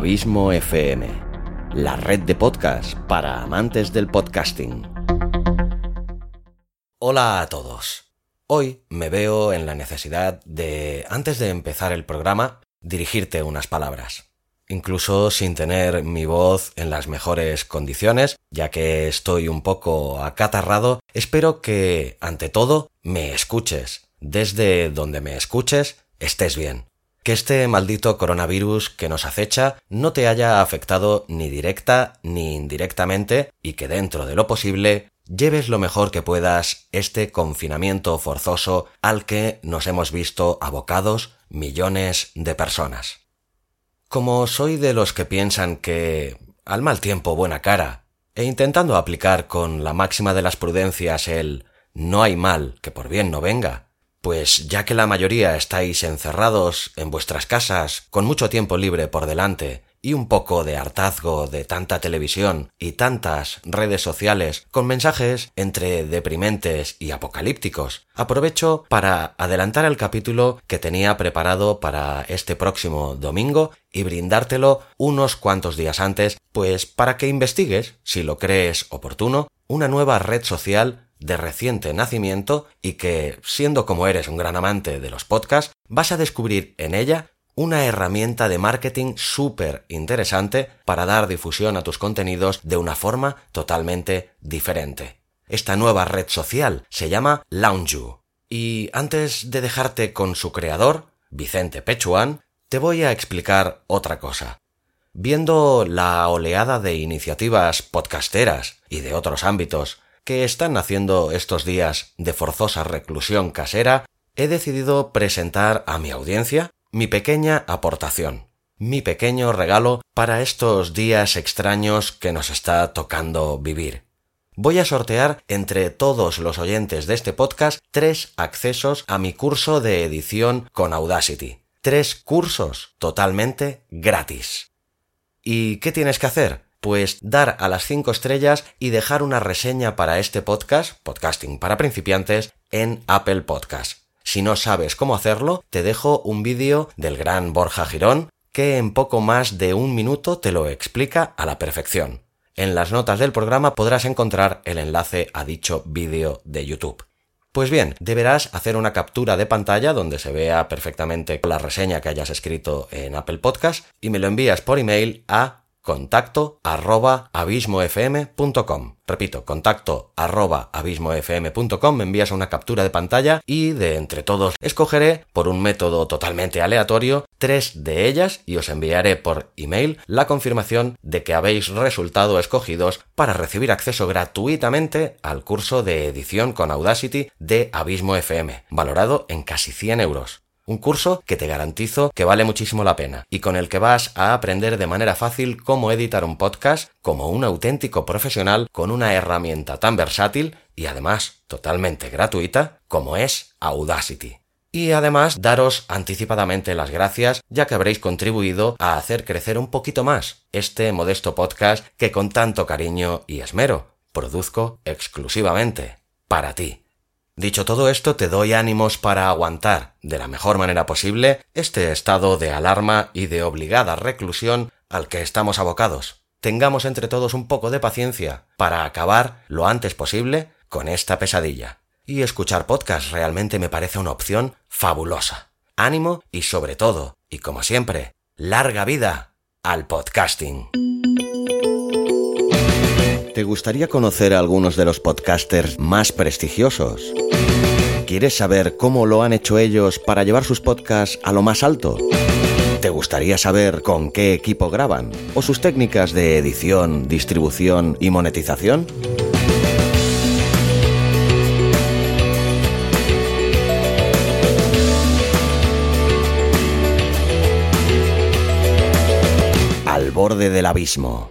Abismo FM, la red de podcast para amantes del podcasting. Hola a todos. Hoy me veo en la necesidad de, antes de empezar el programa, dirigirte unas palabras incluso sin tener mi voz en las mejores condiciones, ya que estoy un poco acatarrado, espero que, ante todo, me escuches. Desde donde me escuches, estés bien. Que este maldito coronavirus que nos acecha no te haya afectado ni directa ni indirectamente y que dentro de lo posible lleves lo mejor que puedas este confinamiento forzoso al que nos hemos visto abocados millones de personas. Como soy de los que piensan que al mal tiempo buena cara, e intentando aplicar con la máxima de las prudencias el no hay mal que por bien no venga, pues ya que la mayoría estáis encerrados en vuestras casas con mucho tiempo libre por delante y un poco de hartazgo de tanta televisión y tantas redes sociales con mensajes entre deprimentes y apocalípticos. Aprovecho para adelantar el capítulo que tenía preparado para este próximo domingo y brindártelo unos cuantos días antes, pues para que investigues, si lo crees oportuno, una nueva red social de reciente nacimiento y que, siendo como eres un gran amante de los podcasts, vas a descubrir en ella una herramienta de marketing súper interesante para dar difusión a tus contenidos de una forma totalmente diferente. Esta nueva red social se llama Loungeu. Y antes de dejarte con su creador, Vicente Pechuan, te voy a explicar otra cosa. Viendo la oleada de iniciativas podcasteras y de otros ámbitos que están naciendo estos días de forzosa reclusión casera, he decidido presentar a mi audiencia mi pequeña aportación, mi pequeño regalo para estos días extraños que nos está tocando vivir. Voy a sortear entre todos los oyentes de este podcast tres accesos a mi curso de edición con Audacity. Tres cursos totalmente gratis. ¿Y qué tienes que hacer? Pues dar a las cinco estrellas y dejar una reseña para este podcast, podcasting para principiantes, en Apple Podcast. Si no sabes cómo hacerlo, te dejo un vídeo del gran Borja Girón que en poco más de un minuto te lo explica a la perfección. En las notas del programa podrás encontrar el enlace a dicho vídeo de YouTube. Pues bien, deberás hacer una captura de pantalla donde se vea perfectamente la reseña que hayas escrito en Apple Podcast y me lo envías por email a contacto arroba abismofm.com. Repito, contacto arroba abismofm.com, me envías una captura de pantalla y de entre todos escogeré por un método totalmente aleatorio tres de ellas y os enviaré por email la confirmación de que habéis resultado escogidos para recibir acceso gratuitamente al curso de edición con Audacity de Abismo FM, valorado en casi 100 euros. Un curso que te garantizo que vale muchísimo la pena y con el que vas a aprender de manera fácil cómo editar un podcast como un auténtico profesional con una herramienta tan versátil y además totalmente gratuita como es Audacity. Y además daros anticipadamente las gracias ya que habréis contribuido a hacer crecer un poquito más este modesto podcast que con tanto cariño y esmero produzco exclusivamente para ti. Dicho todo esto, te doy ánimos para aguantar, de la mejor manera posible, este estado de alarma y de obligada reclusión al que estamos abocados. Tengamos entre todos un poco de paciencia para acabar lo antes posible con esta pesadilla. Y escuchar podcast realmente me parece una opción fabulosa. Ánimo y sobre todo, y como siempre, larga vida al podcasting. ¿Te gustaría conocer a algunos de los podcasters más prestigiosos? ¿Quieres saber cómo lo han hecho ellos para llevar sus podcasts a lo más alto? ¿Te gustaría saber con qué equipo graban? ¿O sus técnicas de edición, distribución y monetización? Al borde del abismo.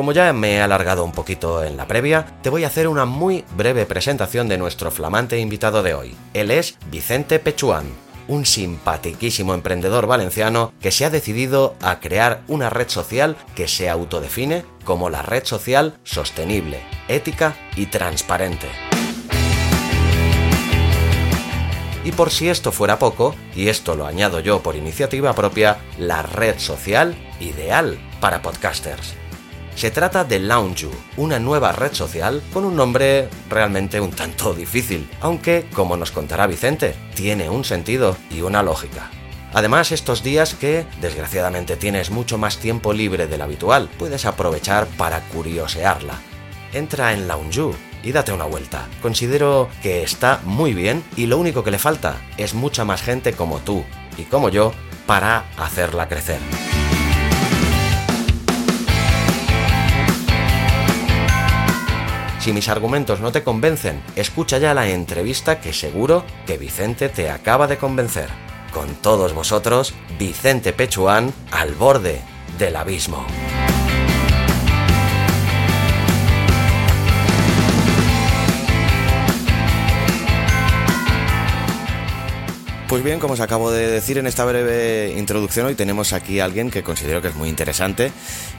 Como ya me he alargado un poquito en la previa, te voy a hacer una muy breve presentación de nuestro flamante invitado de hoy. Él es Vicente Pechuán, un simpatiquísimo emprendedor valenciano que se ha decidido a crear una red social que se autodefine como la red social sostenible, ética y transparente. Y por si esto fuera poco, y esto lo añado yo por iniciativa propia, la red social ideal para podcasters. Se trata de Loungeu, una nueva red social con un nombre realmente un tanto difícil, aunque, como nos contará Vicente, tiene un sentido y una lógica. Además, estos días que, desgraciadamente, tienes mucho más tiempo libre del habitual, puedes aprovechar para curiosearla. Entra en Loungeu y date una vuelta. Considero que está muy bien y lo único que le falta es mucha más gente como tú y como yo para hacerla crecer. Si mis argumentos no te convencen, escucha ya la entrevista que seguro que Vicente te acaba de convencer. Con todos vosotros, Vicente Pechuán al borde del abismo. Pues bien, como os acabo de decir en esta breve introducción, hoy tenemos aquí a alguien que considero que es muy interesante,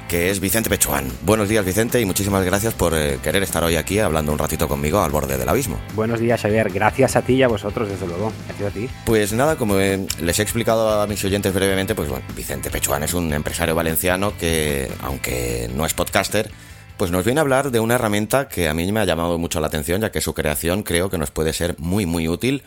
que es Vicente Pechuán. Buenos días, Vicente, y muchísimas gracias por eh, querer estar hoy aquí hablando un ratito conmigo al borde del abismo. Buenos días, Xavier. Gracias a ti y a vosotros, desde luego. Gracias a ti. Pues nada, como eh, les he explicado a mis oyentes brevemente, pues bueno, Vicente Pechuán es un empresario valenciano que, aunque no es podcaster, pues nos viene a hablar de una herramienta que a mí me ha llamado mucho la atención, ya que su creación creo que nos puede ser muy, muy útil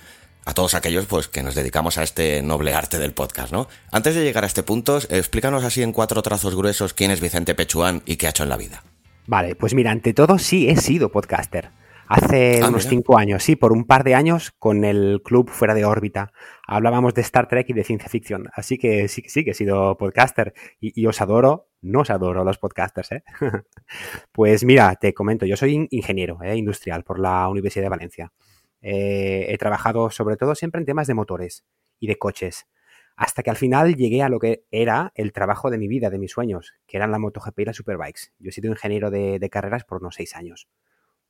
a todos aquellos pues que nos dedicamos a este noble arte del podcast, ¿no? Antes de llegar a este punto, explícanos así en cuatro trazos gruesos quién es Vicente Pechuán y qué ha hecho en la vida. Vale, pues mira, ante todo sí he sido podcaster. Hace ah, unos cinco años, sí, por un par de años con el club Fuera de órbita. Hablábamos de Star Trek y de ciencia ficción. Así que sí, sí que he sido podcaster. Y, os adoro, no os adoro los podcasters, ¿eh? pues mira, te comento, yo soy ingeniero ¿eh? industrial por la Universidad de Valencia. Eh, he trabajado sobre todo siempre en temas de motores y de coches, hasta que al final llegué a lo que era el trabajo de mi vida, de mis sueños, que eran la MotoGP y las Superbikes. Yo he sido ingeniero de, carreras por unos seis años.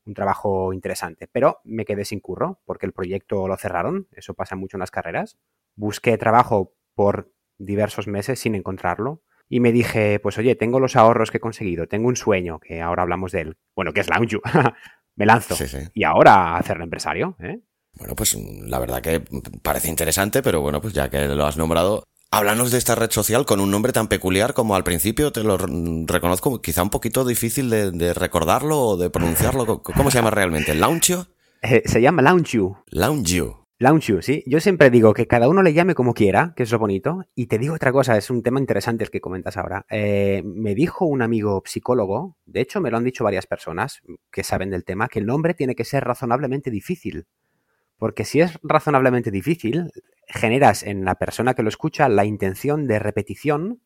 Un trabajo interesante, pero me quedé sin curro porque el proyecto lo cerraron, eso pasa mucho en las carreras. Busqué trabajo por diversos meses sin encontrarlo y me dije, pues oye, tengo los ahorros que he conseguido, tengo un sueño, que ahora hablamos de él, bueno, que es Lounge, me lanzo. Y ahora hacerlo empresario. ¿eh? Bueno, pues la verdad que parece interesante, pero bueno, pues ya que lo has nombrado, háblanos de esta red social con un nombre tan peculiar como al principio, te lo reconozco, quizá un poquito difícil de, recordarlo o de pronunciarlo. ¿Cómo se llama realmente? ¿Launchio? Eh, se llama Launchio. Launchio. Launchu, sí. Yo siempre digo que cada uno le llame como quiera, que es lo bonito. Y te digo otra cosa, es un tema interesante el que comentas ahora. Eh, me dijo un amigo psicólogo, de hecho me lo han dicho varias personas que saben del tema, que el nombre tiene que ser razonablemente difícil. Porque si es razonablemente difícil, generas en la persona que lo escucha la intención de repetición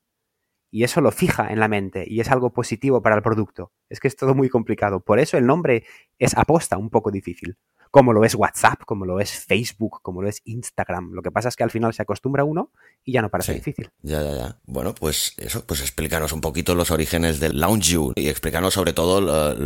y eso lo fija en la mente y es algo positivo para el producto. Es que es todo muy complicado. Por eso el nombre es aposta un poco difícil como lo es WhatsApp, como lo es Facebook, como lo es Instagram. Lo que pasa es que al final se acostumbra uno y ya no parece difícil. Ya, ya, ya. Bueno, pues eso, pues explícanos un poquito los orígenes del Lounge You y explícanos sobre todo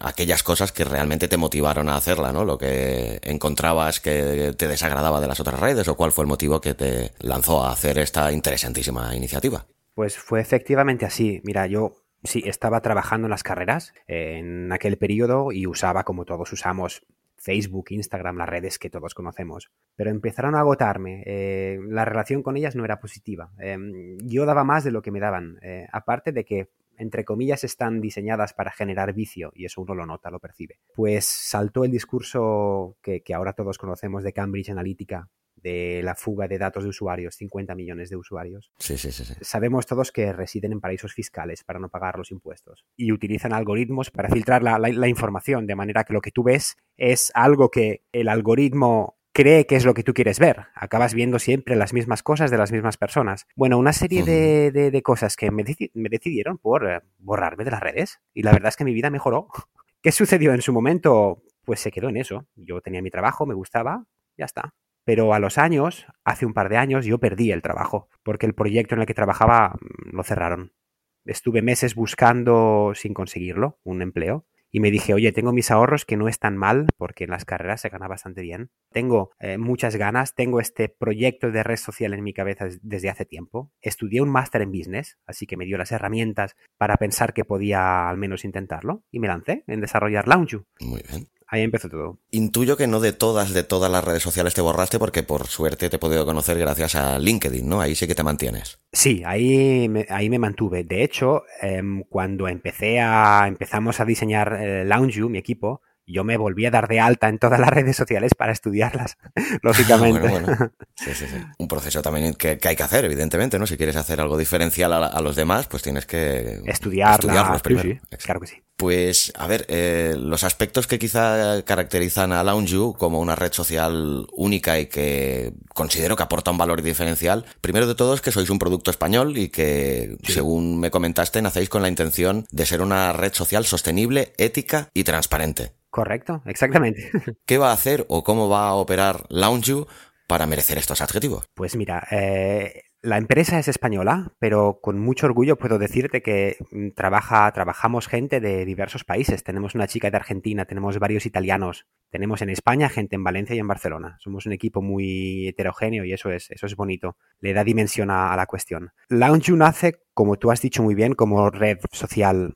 aquellas cosas que realmente te motivaron a hacerla, ¿no? Lo que encontrabas que te desagradaba de las otras redes o cuál fue el motivo que te lanzó a hacer esta interesantísima iniciativa. Pues fue efectivamente así. Mira, yo sí estaba trabajando en las carreras en aquel periodo y usaba, como todos usamos, Facebook, Instagram, las redes que todos conocemos. Pero empezaron a agotarme. Eh, la relación con ellas no era positiva. Em, yo daba más de lo que me daban. Eh, aparte de que, entre comillas, están diseñadas para generar vicio, y eso uno lo nota, lo percibe. Pues saltó el discurso que, que ahora todos conocemos de Cambridge Analytica, de la fuga de datos de usuarios, 50 millones de usuarios. Sí, sí, sí, Sabemos todos que residen en paraísos fiscales para no pagar los impuestos y utilizan algoritmos para filtrar la, información, de manera que lo que tú ves es algo que el algoritmo cree que es lo que tú quieres ver. Acabas viendo siempre las mismas cosas de las mismas personas. Bueno, una serie de, cosas que me, decidieron por eh, borrarme de las redes. Y la verdad es que mi vida mejoró. ¿Qué sucedió en su momento? Pues se quedó en eso. Yo tenía mi trabajo, me gustaba, ya está. Pero a los años, hace un par de años, yo perdí el trabajo, porque el proyecto en el que trabajaba mm, lo cerraron. Estuve meses buscando, sin conseguirlo, un empleo y me dije, oye, tengo mis ahorros que no están mal porque en las carreras se gana bastante bien. Tengo eh, muchas ganas, tengo este proyecto de red social en mi cabeza desde hace tiempo. Estudié un máster en business, así que me dio las herramientas para pensar que podía al menos intentarlo y me lancé en desarrollar Launchu. Muy bien ahí empezó todo. Intuyo que no de todas, de todas las redes sociales te borraste porque por suerte te he podido conocer gracias a LinkedIn, ¿no? Ahí sí que te mantienes. Sí, ahí me, ahí me mantuve. De hecho, em, cuando empecé a, empezamos a diseñar eh, mi equipo, yo me volví a dar de alta en todas las redes sociales para estudiarlas, lógicamente. bueno, bueno. Sí, sí, sí. Un proceso también que, hay que hacer, evidentemente, ¿no? Si quieres hacer algo diferencial a, los demás, pues tienes que estudiarlos primero. claro que sí. Pues, a ver, eh, los aspectos que quizá caracterizan a LoungeU como una red social única y que considero que aporta un valor diferencial, primero de todo es que sois un producto español y que, según me comentaste, nacéis con la intención de ser una red social sostenible, ética y transparente. Correcto, exactamente. ¿Qué va a hacer o cómo va a operar LaunchU para merecer estos adjetivos? Pues mira, eh, la empresa es española, pero con mucho orgullo puedo decirte que mm, trabaja, trabajamos gente de diversos países. Tenemos una chica de Argentina, tenemos varios italianos, tenemos en España gente en Valencia y en Barcelona. Somos un equipo muy heterogéneo y eso es, eso es bonito. Le da dimensión a, la cuestión. LaunchU nace, como tú has dicho muy bien, como red social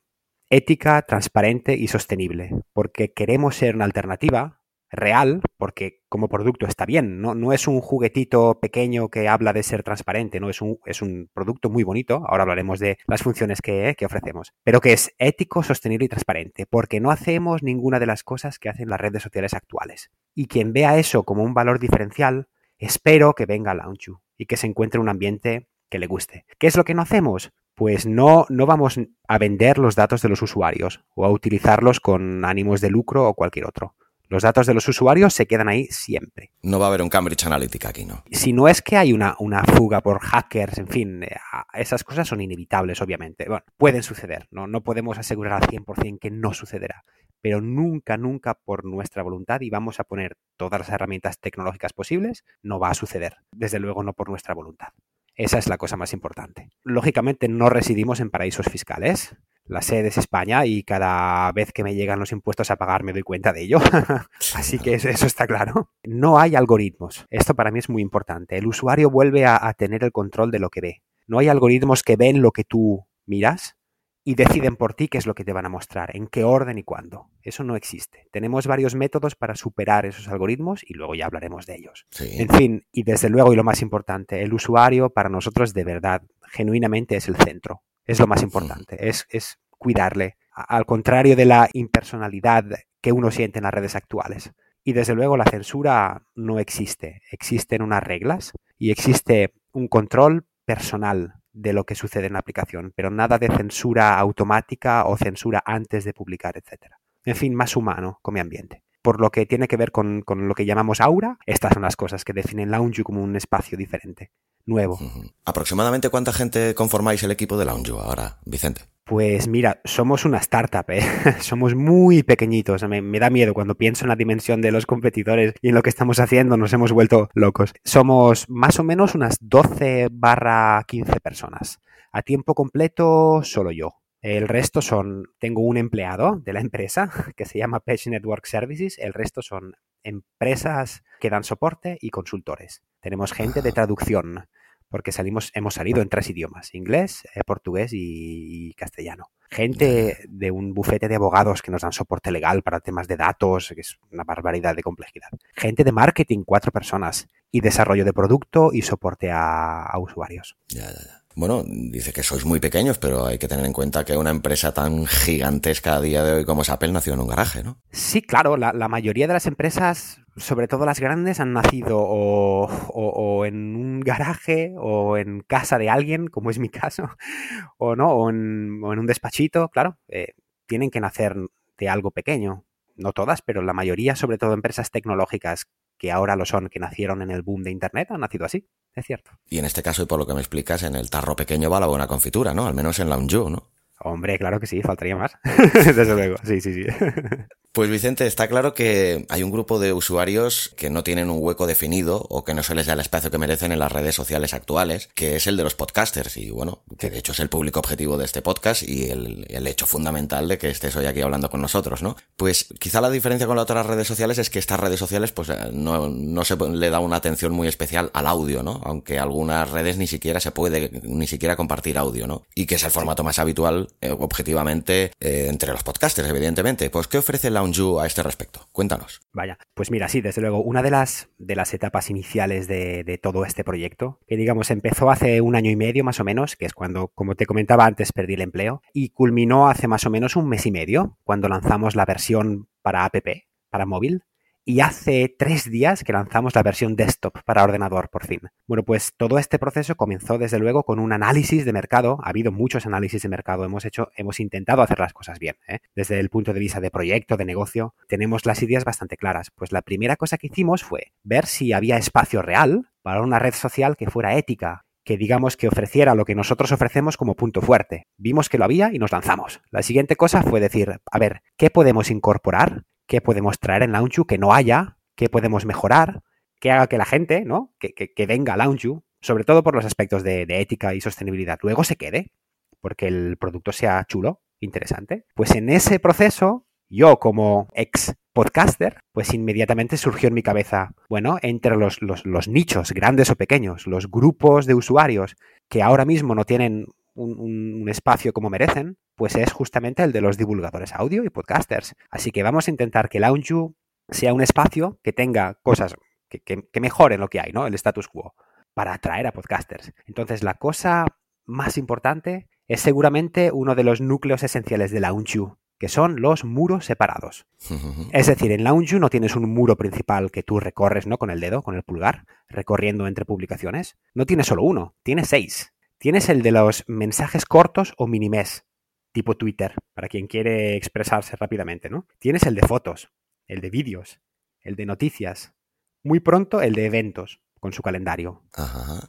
ética, transparente y sostenible, porque queremos ser una alternativa real, porque como producto está bien, no, no es un juguetito pequeño que habla de ser transparente, no es un, es un producto muy bonito, ahora hablaremos de las funciones que, que ofrecemos, pero que es ético, sostenible y transparente, porque no hacemos ninguna de las cosas que hacen las redes sociales actuales. Y quien vea eso como un valor diferencial, espero que venga a Launchu y que se encuentre un ambiente que le guste. ¿Qué es lo que no hacemos? pues no, no vamos a vender los datos de los usuarios o a utilizarlos con ánimos de lucro o cualquier otro. Los datos de los usuarios se quedan ahí siempre. No va a haber un Cambridge Analytica aquí, ¿no? Si no es que hay una, una fuga por hackers, en fin, eh, esas cosas son inevitables, obviamente. Bueno, pueden suceder, ¿no? No podemos asegurar al 100% que no sucederá. Pero nunca, nunca por nuestra voluntad y vamos a poner todas las herramientas tecnológicas posibles, no va a suceder. Desde luego no por nuestra voluntad. Esa es la cosa más importante. Lógicamente no residimos en paraísos fiscales. La sede es España y cada vez que me llegan los impuestos a pagar me doy cuenta de ello. Así que eso, está claro. No hay algoritmos. Esto para mí es muy importante. El usuario vuelve a tener el control de lo que ve. No hay algoritmos que ven lo que tú miras, y deciden por ti qué es lo que te van a mostrar, en qué orden y cuándo. Eso no existe. Tenemos varios métodos para superar esos algoritmos y luego ya hablaremos de ellos. En fin, y desde luego y lo más importante, el usuario para nosotros de verdad, genuinamente es el centro. Es lo más importante, es, es cuidarle, al contrario de la impersonalidad que uno siente en las redes actuales. Y desde luego la censura no existe. Existen unas reglas y existe un control personal de lo que sucede en la aplicación, pero nada de censura automática o censura antes de publicar, etc. En fin, más humano con mi ambiente. Por lo que tiene que ver con, lo que llamamos aura, estas son las cosas que definen Lounge como un espacio diferente, nuevo. ¿Aproximadamente cuánta gente conformáis el equipo de Lounge ahora, Vicente? Pues mira, somos una startup, ¿eh? somos muy pequeñitos. Me, me, da miedo cuando pienso en la dimensión de los competidores y en lo que estamos haciendo, nos hemos vuelto locos. Somos más o menos unas 12 barra 15 personas. A tiempo completo, solo yo. El resto son, tengo un empleado de la empresa que se llama Page Network Services, el resto son empresas que dan soporte y consultores. Tenemos gente de traducción, porque salimos, hemos salido en tres idiomas, inglés, eh, portugués y, castellano. Gente de un bufete de abogados que nos dan soporte legal para temas de datos, que es una barbaridad de complejidad. Gente de marketing, cuatro personas, y desarrollo de producto y soporte a, usuarios. Ya, ya, ya. Bueno, dice que sois muy pequeños, pero hay que tener en cuenta que una empresa tan gigantesca a día de hoy como es Apple nació en un garaje, ¿no? Sí, claro, la, mayoría de las empresas, sobre todo las grandes, han nacido o, en un garaje o en casa de alguien, como es mi caso, o no, o en, un despachito, claro, eh, tienen que nacer de algo pequeño. No todas, pero la mayoría, sobre todo empresas tecnológicas que ahora lo son, que nacieron en el boom de Internet, han nacido así, es cierto. Y en este caso, y por lo que me explicas, en el tarro pequeño va la buena confitura, ¿no? Al menos en la Unju, ¿no? Hombre, claro que sí, faltaría más. Desde luego, sí, sí, sí. Pues Vicente, está claro que hay un grupo de usuarios que no tienen un hueco definido o que no se les da el espacio que merecen en las redes sociales actuales, que es el de los podcasters y bueno, que de hecho es el público objetivo de este podcast y el, hecho fundamental de que estés hoy aquí hablando con nosotros, ¿no? Pues quizá la diferencia con las otras redes sociales es que estas redes sociales pues no, no se le da una atención muy especial al audio, ¿no? Aunque algunas redes ni siquiera se puede ni siquiera compartir audio, ¿no? Y que es el formato más habitual eh, objetivamente eh, entre los podcasters, evidentemente. Pues ¿qué ofrece la a este respecto? Cuéntanos. Vaya, pues mira, sí, desde luego, una de las, de las etapas iniciales de, de, todo este proyecto, que digamos empezó hace un año y medio más o menos, que es cuando, como te comentaba antes, perdí el empleo, y culminó hace más o menos un mes y medio, cuando lanzamos la versión para app, para móvil, y hace tres días que lanzamos la versión desktop para ordenador por fin. Bueno, pues todo este proceso comenzó desde luego con un análisis de mercado. Ha habido muchos análisis de mercado. Hemos hecho, hemos intentado hacer las cosas bien. ¿eh? Desde el punto de vista de proyecto, de negocio, tenemos las ideas bastante claras. Pues la primera cosa que hicimos fue ver si había espacio real para una red social que fuera ética, que digamos que ofreciera lo que nosotros ofrecemos como punto fuerte. Vimos que lo había y nos lanzamos. La siguiente cosa fue decir, a ver, ¿qué podemos incorporar qué podemos traer en Launchu que no haya, qué podemos mejorar, que haga que la gente, ¿no? Que, venga a Launchu, sobre todo por los aspectos de, ética y sostenibilidad, luego se quede, porque el producto sea chulo, interesante. Pues en ese proceso, yo como ex podcaster, pues inmediatamente surgió en mi cabeza, bueno, entre los, los, nichos, grandes o pequeños, los grupos de usuarios que ahora mismo no tienen un, espacio como merecen, pues es justamente el de los divulgadores audio y podcasters. Así que vamos a intentar que Launchu sea un espacio que tenga cosas que, que, mejoren lo que hay, ¿no? El status quo, para atraer a podcasters. Entonces, la cosa más importante es seguramente uno de los núcleos esenciales de Launchu, que son los muros separados. Es decir, en Launchu no tienes un muro principal que tú recorres, ¿no? Con el dedo, con el pulgar, recorriendo entre publicaciones. No tienes solo uno, tienes seis. Tienes el de los mensajes cortos o minimes, tipo Twitter, para quien quiere expresarse rápidamente, ¿no? Tienes el de fotos, el de vídeos, el de noticias, muy pronto el de eventos, con su calendario.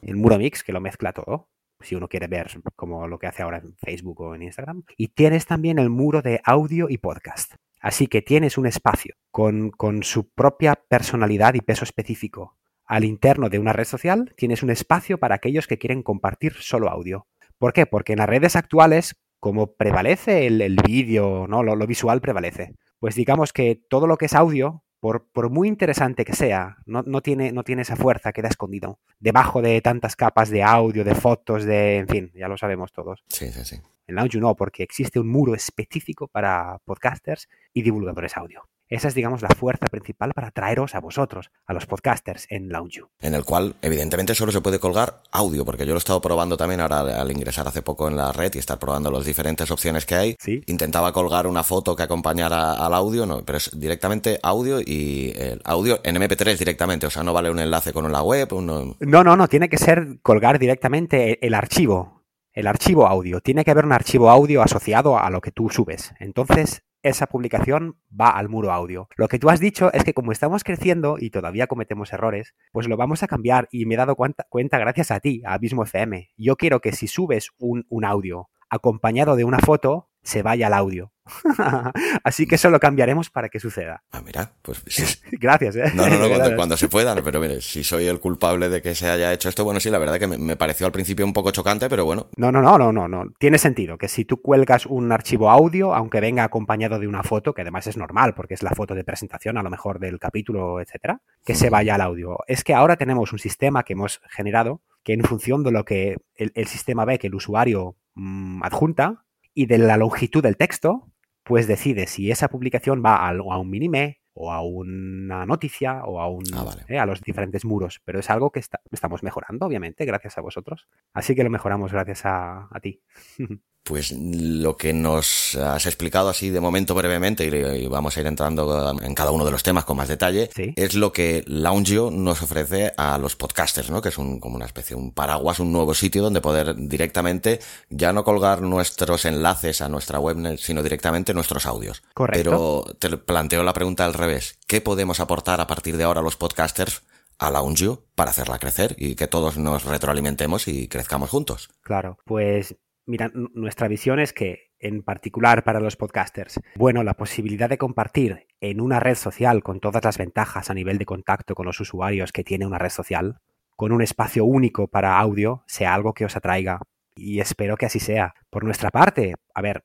El muro mix, que lo mezcla todo, si uno quiere ver como lo que hace ahora en Facebook o en Instagram. Y tienes también el muro de audio y podcast. Así que tienes un espacio con, con su propia personalidad y peso específico, al interno de una red social tienes un espacio para aquellos que quieren compartir solo audio. ¿Por qué? Porque en las redes actuales, como prevalece el, vídeo, ¿no? Lo, visual prevalece. Pues digamos que todo lo que es audio, por, por muy interesante que sea, no, no, tiene, no tiene esa fuerza, queda escondido. Debajo de tantas capas de audio, de fotos, de. En fin, ya lo sabemos todos. Sí, sí, sí. En Launch no, porque existe un muro específico para podcasters y divulgadores audio. Esa es, digamos, la fuerza principal para traeros a vosotros, a los podcasters en LaunchU. En el cual, evidentemente, solo se puede colgar audio, porque yo lo he estado probando también ahora al ingresar hace poco en la red y estar probando las diferentes opciones que hay. ¿Sí? Intentaba colgar una foto que acompañara al audio, no, pero es directamente audio y el audio en MP3 directamente, o sea, no vale un enlace con la web. No, no, no, tiene que ser colgar directamente el archivo. El archivo audio. Tiene que haber un archivo audio asociado a lo que tú subes. Entonces, esa publicación va al muro audio. Lo que tú has dicho es que como estamos creciendo y todavía cometemos errores, pues lo vamos a cambiar y me he dado cuenta, gracias a ti, a Abismo FM. Yo quiero que si subes un, un audio acompañado de una foto, se vaya al audio. Así que eso lo cambiaremos para que suceda. Ah, mira, pues Gracias, ¿eh? No, no, no, cuando, se pueda, pero mire, si soy el culpable de que se haya hecho esto, bueno, sí, la verdad que me, pareció al principio un poco chocante, pero bueno. No, no, no, no, no, no. Tiene sentido que si tú cuelgas un archivo audio, aunque venga acompañado de una foto, que además es normal, porque es la foto de presentación a lo mejor del capítulo, etcétera, que se vaya al audio. Es que ahora tenemos un sistema que hemos generado que en función de lo que el, sistema ve que el usuario mm, adjunta, y de la longitud del texto, pues decide si esa publicación va a, un minime o a una noticia o a, un, ah, eh, a los diferentes muros. Pero es algo que estamos mejorando, obviamente, gracias a vosotros. Así que lo mejoramos gracias a, a ti. Pues lo que nos has explicado así de momento brevemente y vamos a ir entrando en cada uno de los temas con más detalle, es lo que Launchio nos ofrece a los podcasters, ¿no? Que es un, como una especie, un paraguas, un nuevo sitio donde poder directamente ya no colgar nuestros enlaces a nuestra web, sino directamente nuestros audios. Correcto. Pero te planteo la pregunta al revés. ¿Qué podemos aportar a partir de ahora los podcasters a LaunchU para hacerla crecer y que todos nos retroalimentemos y crezcamos juntos? Claro, pues mira, nuestra visión es que, en particular para los podcasters, bueno, la posibilidad de compartir en una red social con todas las ventajas a nivel de contacto con los usuarios que tiene una red social, con un espacio único para audio, sea algo que os atraiga. Y espero que así sea. Por nuestra parte, a ver,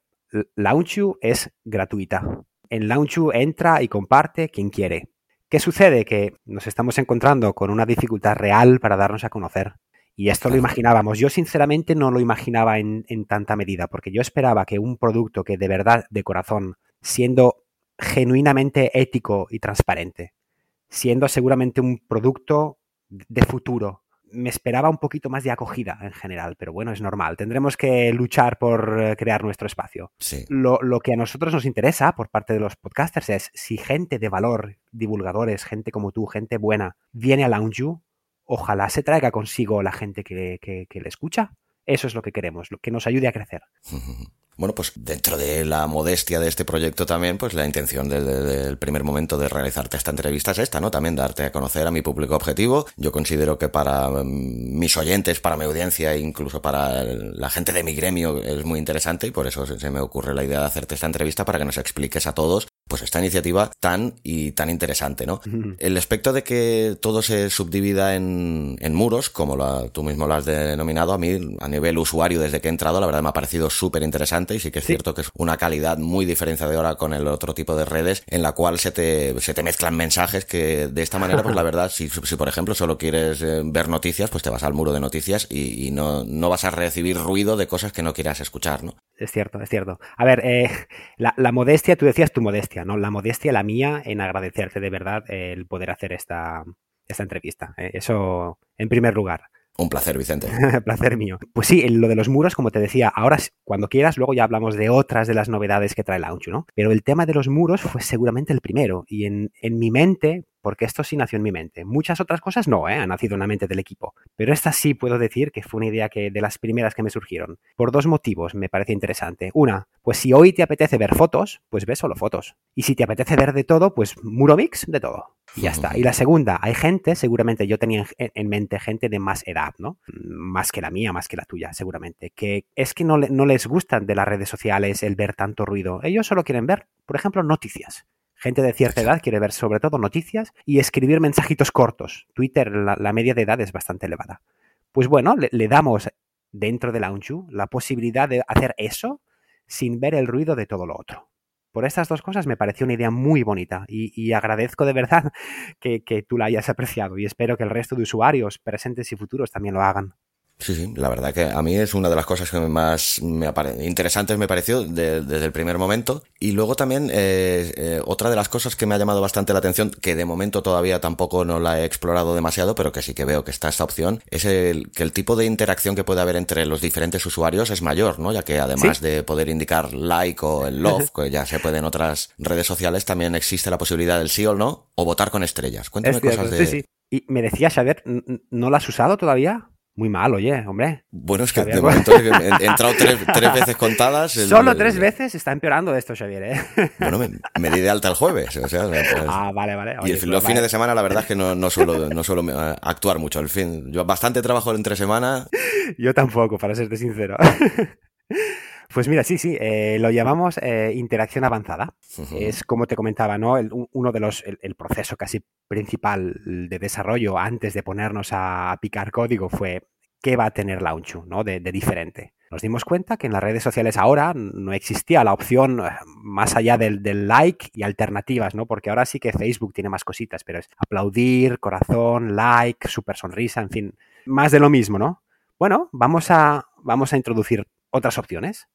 LaunchU es gratuita. En LaunchU entra y comparte quien quiere. ¿Qué sucede? Que nos estamos encontrando con una dificultad real para darnos a conocer. Y esto lo imaginábamos. Yo sinceramente no lo imaginaba en, tanta medida, porque yo esperaba que un producto que de verdad, de corazón, siendo genuinamente ético y transparente, siendo seguramente un producto de futuro, me esperaba un poquito más de acogida en general, pero bueno, es normal. Tendremos que luchar por eh, crear nuestro espacio. Lo, que a nosotros nos interesa por parte de los podcasters es si gente de valor, divulgadores, gente como tú, gente buena, viene a LoungeU, ojalá se traiga consigo la gente que, que le escucha. Eso es lo que queremos, lo que nos ayude a crecer. Bueno, pues dentro de la modestia de este proyecto también, pues la intención desde el primer momento de realizarte esta entrevista es esta, ¿no? También darte a conocer a mi público objetivo. Yo considero que para mm, mis oyentes, para mi audiencia, e incluso para la gente de mi gremio es muy interesante y por eso se me ocurre la idea de hacerte esta entrevista para que nos expliques a todos pues esta iniciativa tan y tan interesante, ¿no? El aspecto de que todo se subdivida en, en muros, como la, tú mismo lo has denominado, a mí a nivel usuario desde que he entrado, la verdad me ha parecido súper interesante y sí que es cierto que es una calidad muy diferenciadora con el otro tipo de redes en la cual se te, se te mezclan mensajes que de esta manera, pues la verdad, si, si por ejemplo solo quieres eh, ver noticias, pues te vas al muro de noticias y, no, no vas a recibir ruido de cosas que no quieras escuchar, ¿no? Es cierto, es cierto. A ver, eh, la, la modestia, tú decías tu modestia ¿no? La modestia, la mía, en agradecerte de verdad el poder hacer esta, esta entrevista. ¿eh? Eso en primer lugar. Un placer, Vicente. placer mío. Pues sí, lo de los muros, como te decía, ahora cuando quieras, luego ya hablamos de otras de las novedades que trae Launch, ¿no? Pero el tema de los muros fue seguramente el primero. Y en, en mi mente, porque esto sí nació en mi mente. Muchas otras cosas no, ¿eh? han nacido en la mente del equipo. Pero esta sí puedo decir que fue una idea que de las primeras que me surgieron. Por dos motivos me parece interesante. Una, pues si hoy te apetece ver fotos, pues ves solo fotos. Y si te apetece ver de todo, pues muro mix de todo. Y ya está. Y la segunda, hay gente, seguramente yo tenía en mente gente de más edad, ¿no? Más que la mía, más que la tuya, seguramente. Que es que no, no les gustan de las redes sociales el ver tanto ruido. Ellos solo quieren ver, por ejemplo, noticias. Gente de cierta edad quiere ver sobre todo noticias y escribir mensajitos cortos. Twitter, la, media de edad es bastante elevada. Pues bueno, le, damos dentro de Launchu la posibilidad de hacer eso sin ver el ruido de todo lo otro. Por estas dos cosas me pareció una idea muy bonita y, agradezco de verdad que, tú la hayas apreciado y espero que el resto de usuarios presentes y futuros también lo hagan. Sí, sí, la verdad que a mí es una de las cosas que más me interesantes me pareció desde el primer momento. Y luego también eh, eh, otra de las cosas que me ha llamado bastante la atención, que de momento todavía tampoco no la he explorado demasiado, pero que sí que veo que está esta opción, es el, que el tipo de interacción que puede haber entre los diferentes usuarios es mayor, ¿no? Ya que además de poder indicar like o el love, que ya se puede en otras redes sociales, también existe la posibilidad del sí o no, o votar con estrellas. Cuéntame cosas de... Sí, sí. Y me decía, Xavier, ¿no la has usado todavía? Muy mal, oye, hombre. Bueno, es que de momento he entrado tres, veces contadas. Solo tres veces está empeorando esto, Xavier, ¿eh? Bueno, me, di de alta el jueves. O sea, pues, ah, vale, vale. y el, los fines de semana, la verdad es que no, no suelo, no suelo actuar mucho. El fin, yo bastante trabajo entre semana. Yo tampoco, para serte sincero. Pues mira, sí, sí, eh, lo llamamos eh, interacción avanzada. Es como te comentaba, ¿no? uno de los, el, proceso casi principal de desarrollo antes de ponernos a, picar código fue qué va a tener Launchu, ¿no? De, diferente. Nos dimos cuenta que en las redes sociales ahora no existía la opción eh, más allá del, del, like y alternativas, ¿no? Porque ahora sí que Facebook tiene más cositas, pero es aplaudir, corazón, like, super sonrisa, en fin, más de lo mismo, ¿no? Bueno, vamos a, vamos a introducir otras opciones.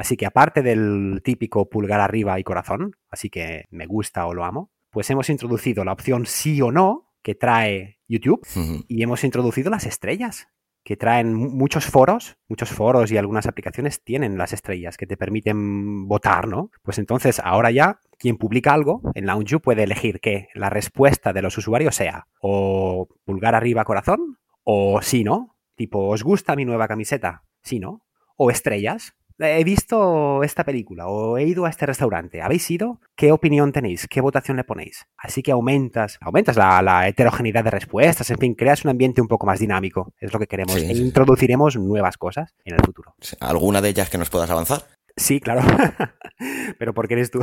Así que aparte del típico pulgar arriba y corazón, así que me gusta o lo amo, pues hemos introducido la opción sí o no que trae YouTube y hemos introducido las estrellas que traen muchos foros, muchos foros y algunas aplicaciones tienen las estrellas que te permiten votar, ¿no? Pues entonces ahora ya quien publica algo en LaunchU puede elegir que la respuesta de los usuarios sea o pulgar arriba corazón o sí, ¿no? Tipo, ¿os gusta mi nueva camiseta? Sí, ¿no? O estrellas, he visto esta película o he ido a este restaurante. ¿Habéis ido? ¿Qué opinión tenéis? ¿Qué votación le ponéis? Así que aumentas, aumentas la, heterogeneidad de respuestas, en fin, creas un ambiente un poco más dinámico. Es lo que queremos. e introduciremos nuevas cosas en el futuro. ¿Alguna de ellas que nos puedas avanzar? Sí, claro. Pero ¿por qué eres tú?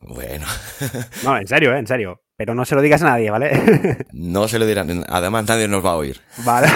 bueno. no, en serio, ¿eh? en serio. Pero no se lo digas a nadie, ¿vale? no se lo dirán. Además, nadie nos va a oír. Vale.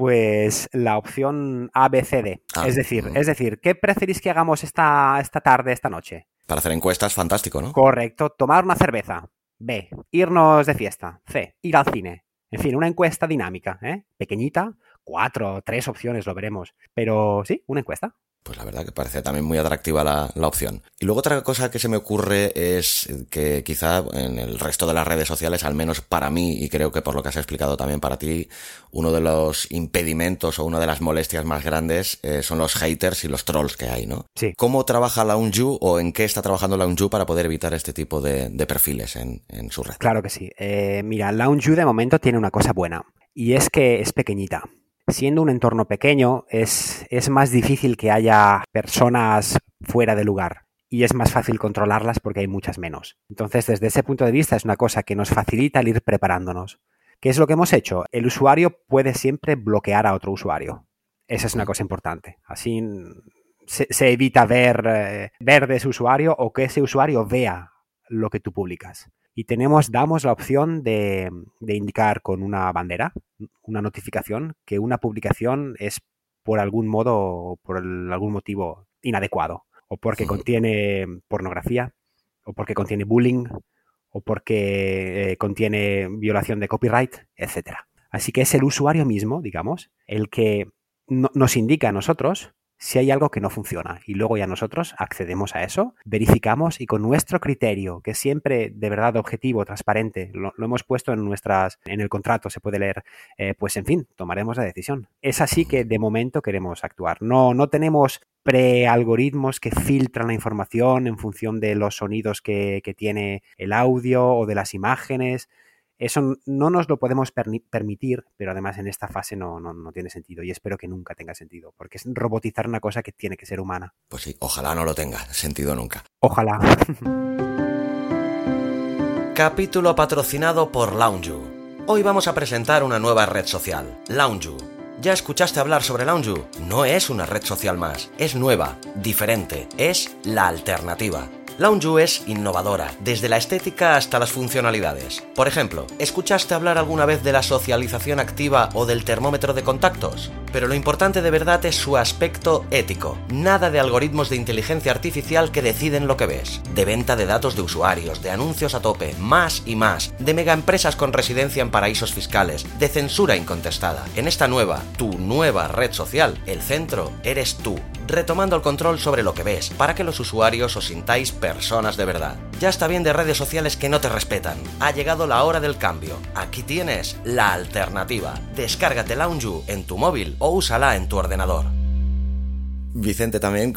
Pues la opción ABCD. Ah, es decir, es decir, ¿qué preferís que hagamos esta, esta tarde, esta noche? Para hacer encuestas, fantástico, ¿no? Correcto. Tomar una cerveza. B. Irnos de fiesta. C. Ir al cine. En fin, una encuesta dinámica, ¿eh? Pequeñita, cuatro, tres opciones, lo veremos. Pero sí, una encuesta pues la verdad que parece también muy atractiva la, opción. Y luego otra cosa que se me ocurre es que quizá en el resto de las redes sociales, al menos para mí, y creo que por lo que has explicado también para ti, uno de los impedimentos o una de las molestias más grandes eh, son los haters y los trolls que hay, ¿no? Sí. ¿Cómo trabaja Launju o en qué está trabajando Launju para poder evitar este tipo de, perfiles en, su red? Claro que sí. Eh, mira, Launju de momento tiene una cosa buena y es que es pequeñita siendo un entorno pequeño, es, más difícil que haya personas fuera de lugar y es más fácil controlarlas porque hay muchas menos. Entonces, desde ese punto de vista, es una cosa que nos facilita el ir preparándonos. ¿Qué es lo que hemos hecho? El usuario puede siempre bloquear a otro usuario. Esa es una cosa importante. Así se, evita ver, eh, ver de ese usuario o que ese usuario vea lo que tú publicas y tenemos, damos la opción de, indicar con una bandera, una notificación, que una publicación es por algún modo, o por algún motivo inadecuado, o porque contiene pornografía, o porque contiene bullying, o porque eh, contiene violación de copyright, etc. Así que es el usuario mismo, digamos, el que nos indica a nosotros si hay algo que no funciona y luego ya nosotros accedemos a eso, verificamos y con nuestro criterio, que siempre de verdad objetivo, transparente, lo, hemos puesto en nuestras, en el contrato, se puede leer, eh, pues en fin, tomaremos la decisión. Es así que de momento queremos actuar. No, no tenemos prealgoritmos que filtran la información en función de los sonidos que, que tiene el audio o de las imágenes. Eso no nos lo podemos permitir, pero además en esta fase no, no, tiene sentido y espero que nunca tenga sentido, porque es robotizar una cosa que tiene que ser humana. Pues sí, ojalá no lo tenga sentido nunca. Ojalá. Capítulo patrocinado por Lounge. Hoy vamos a presentar una nueva red social, Lounge. ¿Ya escuchaste hablar sobre Lounge? No es una red social más, es nueva, diferente, es la alternativa Lounge es innovadora, desde la estética hasta las funcionalidades. Por ejemplo, ¿escuchaste hablar alguna vez de la socialización activa o del termómetro de contactos? Pero lo importante de verdad es su aspecto ético. Nada de algoritmos de inteligencia artificial que deciden lo que ves. De venta de datos de usuarios, de anuncios a tope, más y más. De megaempresas con residencia en paraísos fiscales. De censura incontestada. En esta nueva, tu nueva red social, el centro eres tú retomando el control sobre lo que ves, para que los usuarios os sintáis personas de verdad. Ya está bien de redes sociales que no te respetan. Ha llegado la hora del cambio. Aquí tienes la alternativa. Descárgate Launju en tu móvil o úsala en tu ordenador. Vicente también,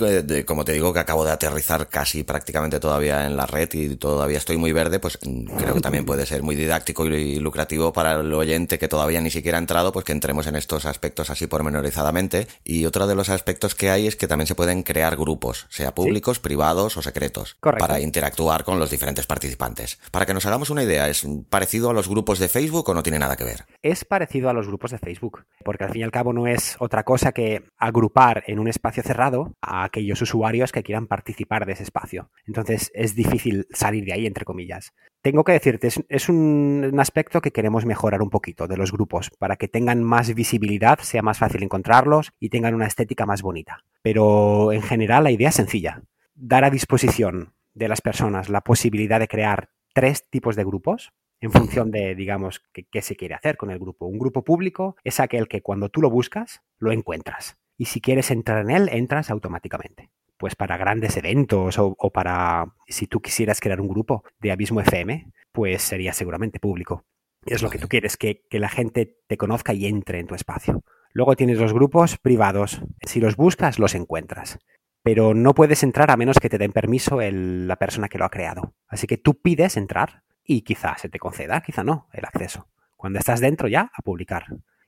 como te digo que acabo de aterrizar casi prácticamente todavía en la red y todavía estoy muy verde, pues creo que también puede ser muy didáctico y lucrativo para el oyente que todavía ni siquiera ha entrado, pues que entremos en estos aspectos así pormenorizadamente. Y otro de los aspectos que hay es que también se pueden crear grupos, sea públicos, privados o secretos, para interactuar con los diferentes participantes. Para que nos hagamos una idea, ¿es parecido a los grupos de Facebook o no tiene nada que ver? Es parecido a los grupos de Facebook, porque al fin y al cabo no es otra cosa que agrupar en un espacio cerrado a aquellos usuarios que quieran participar de ese espacio. Entonces es difícil salir de ahí, entre comillas. Tengo que decirte, es, un, aspecto que queremos mejorar un poquito de los grupos, para que tengan más visibilidad, sea más fácil encontrarlos y tengan una estética más bonita. Pero en general la idea es sencilla. Dar a disposición de las personas la posibilidad de crear tres tipos de grupos en función de, digamos, qué se quiere hacer con el grupo. Un grupo público es aquel que cuando tú lo buscas, lo encuentras y si quieres entrar en él, entras automáticamente. Pues para grandes eventos o, para, si tú quisieras crear un grupo de Abismo FM, pues sería seguramente público. Es lo que tú quieres, que, la gente te conozca y entre en tu espacio. Luego tienes los grupos privados. Si los buscas, los encuentras. Pero no puedes entrar a menos que te den permiso la persona que lo ha creado. Así que tú pides entrar y quizá se te conceda, quizá no, el acceso. Cuando estás dentro ya, a publicar.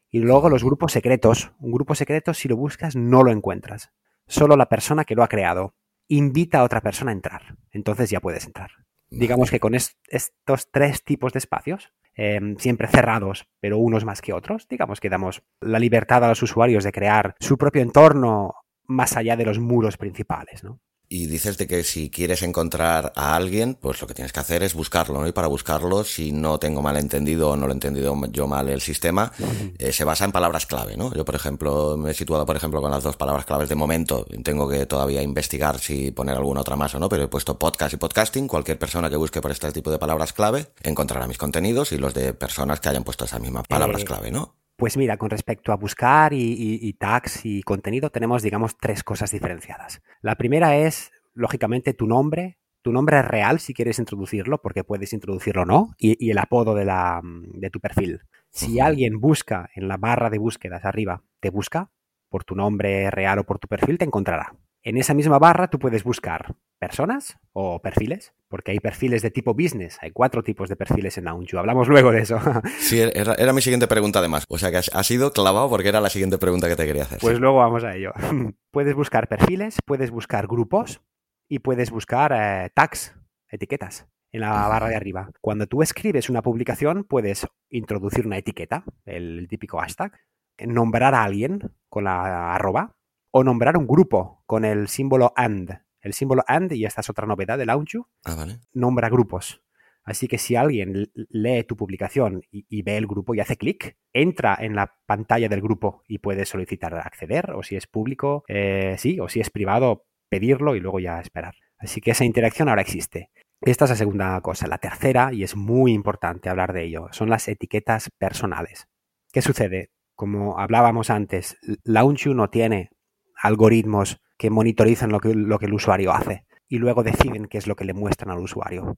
Y luego los grupos secretos. Un grupo secreto, si lo buscas, no lo encuentras. solo la persona que lo ha creado invita a otra persona a entrar. Entonces ya puedes entrar. Digamos que con estos tres tipos de espacios, em, siempre cerrados, pero unos más que otros, digamos que damos la libertad a los usuarios de crear su propio entorno más allá de los muros principales, ¿no? Y dices de que si quieres encontrar a alguien, pues lo que tienes que hacer es buscarlo, ¿no? Y para buscarlo, si no tengo mal entendido o no lo he entendido yo mal el sistema, eh, se basa en palabras clave, ¿no? Yo, por ejemplo, me he situado, por ejemplo, con las dos palabras claves de momento. Tengo que todavía investigar si poner alguna otra más o no, pero he puesto podcast y podcasting. Cualquier persona que busque por este tipo de palabras clave encontrará mis contenidos y los de personas que hayan puesto esas mismas palabras eh, clave, ¿no? Pues mira, con respecto a buscar y, tags y contenido, tenemos, digamos, tres cosas diferenciadas. La primera es, lógicamente, tu nombre, tu nombre real si quieres introducirlo, porque puedes introducirlo o no, y, el apodo de, la, de tu perfil. Si alguien busca en la barra de búsquedas arriba, te busca por tu nombre real o por tu perfil, te encontrará. En esa misma barra tú puedes buscar personas o perfiles, porque hay perfiles de tipo business, hay cuatro tipos de perfiles en Aunchu, hablamos luego de eso. Sí, era, mi siguiente pregunta además, o sea que ha sido clavado porque era la siguiente pregunta que te quería hacer. Pues luego vamos a ello. puedes buscar perfiles, puedes buscar grupos y puedes buscar eh, tags, etiquetas en la barra de arriba. Cuando tú escribes una publicación, puedes introducir una etiqueta, el típico hashtag, nombrar a alguien con la arroba o nombrar un grupo con el símbolo AND. El símbolo AND, y esta es otra novedad de Launchu, ah, nombra grupos. Así que si alguien lee tu publicación y, ve el grupo y hace clic, entra en la pantalla del grupo y puede solicitar acceder, o si es público, eh, sí, o si es privado, pedirlo y luego ya esperar. Así que esa interacción ahora existe. Esta es la segunda cosa. La tercera, y es muy importante hablar de ello, son las etiquetas personales. ¿Qué sucede? Como hablábamos antes, Launchu no tiene algoritmos que monitorizan lo que, lo que el usuario hace y luego deciden qué es lo que le muestran al usuario.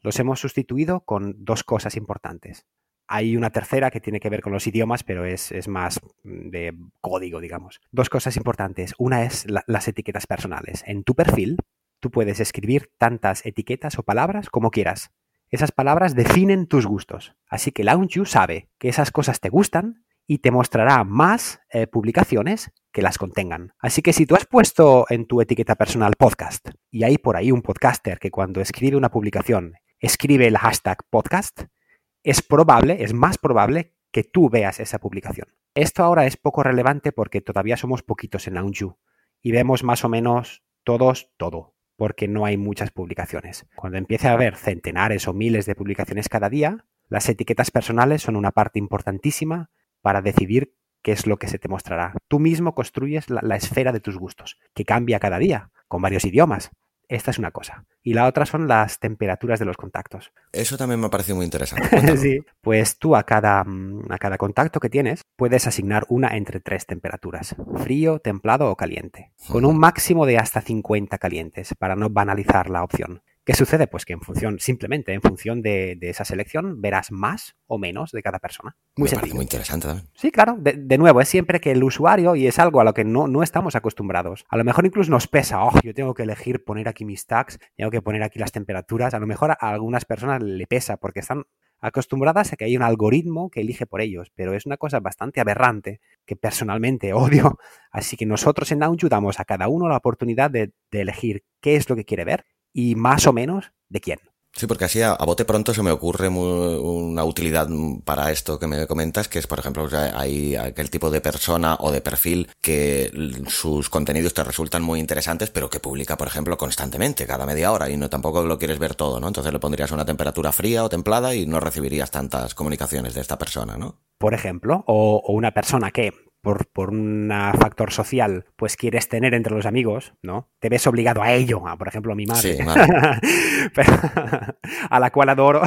Los hemos sustituido con dos cosas importantes. Hay una tercera que tiene que ver con los idiomas, pero es, más de código, digamos. Dos cosas importantes. Una es las etiquetas personales. En tu perfil, tú puedes escribir tantas etiquetas o palabras como quieras. Esas palabras definen tus gustos. Así que LaunchU sabe que esas cosas te gustan y te mostrará más eh, publicaciones que las contengan. Así que si tú has puesto en tu etiqueta personal podcast y hay por ahí un podcaster que cuando escribe una publicación escribe el hashtag podcast, es probable, es más probable que tú veas esa publicación. Esto ahora es poco relevante porque todavía somos poquitos en Launju y vemos más o menos todos todo, porque no hay muchas publicaciones. Cuando empiece a haber centenares o miles de publicaciones cada día, las etiquetas personales son una parte importantísima para decidir qué es lo que se te mostrará. Tú mismo construyes la, esfera de tus gustos, que cambia cada día, con varios idiomas. Esta es una cosa. Y la otra son las temperaturas de los contactos. Eso también me ha parecido muy interesante. sí, pues tú a cada, mm, a cada contacto que tienes puedes asignar una entre tres temperaturas, frío, templado o caliente, con un máximo de hasta 50 calientes, para no banalizar la opción. ¿Qué sucede? Pues que en función, simplemente en función de, esa selección, verás más o menos de cada persona. Muy muy interesante también. Sí, claro. De, nuevo, es siempre que el usuario, y es algo a lo que no, no estamos acostumbrados. A lo mejor incluso nos pesa, oh, yo tengo que elegir poner aquí mis tags, tengo que poner aquí las temperaturas. A lo mejor a algunas personas le pesa porque están acostumbradas a que hay un algoritmo que elige por ellos, pero es una cosa bastante aberrante que personalmente odio. Así que nosotros en Downju damos a cada uno la oportunidad de elegir qué es lo que quiere ver y más o menos de quién. Sí, porque así a, bote pronto se me ocurre una utilidad para esto que me comentas, que es, por ejemplo, hay aquel tipo de persona o de perfil que sus contenidos te resultan muy interesantes, pero que publica, por ejemplo, constantemente, cada media hora, y no tampoco lo quieres ver todo, ¿no? Entonces le pondrías una temperatura fría o templada y no recibirías tantas comunicaciones de esta persona, ¿no? Por ejemplo, o una persona que por, un factor social, pues quieres tener entre los amigos, ¿no? Te ves obligado a ello, por ejemplo, a mi madre, a la cual adoro,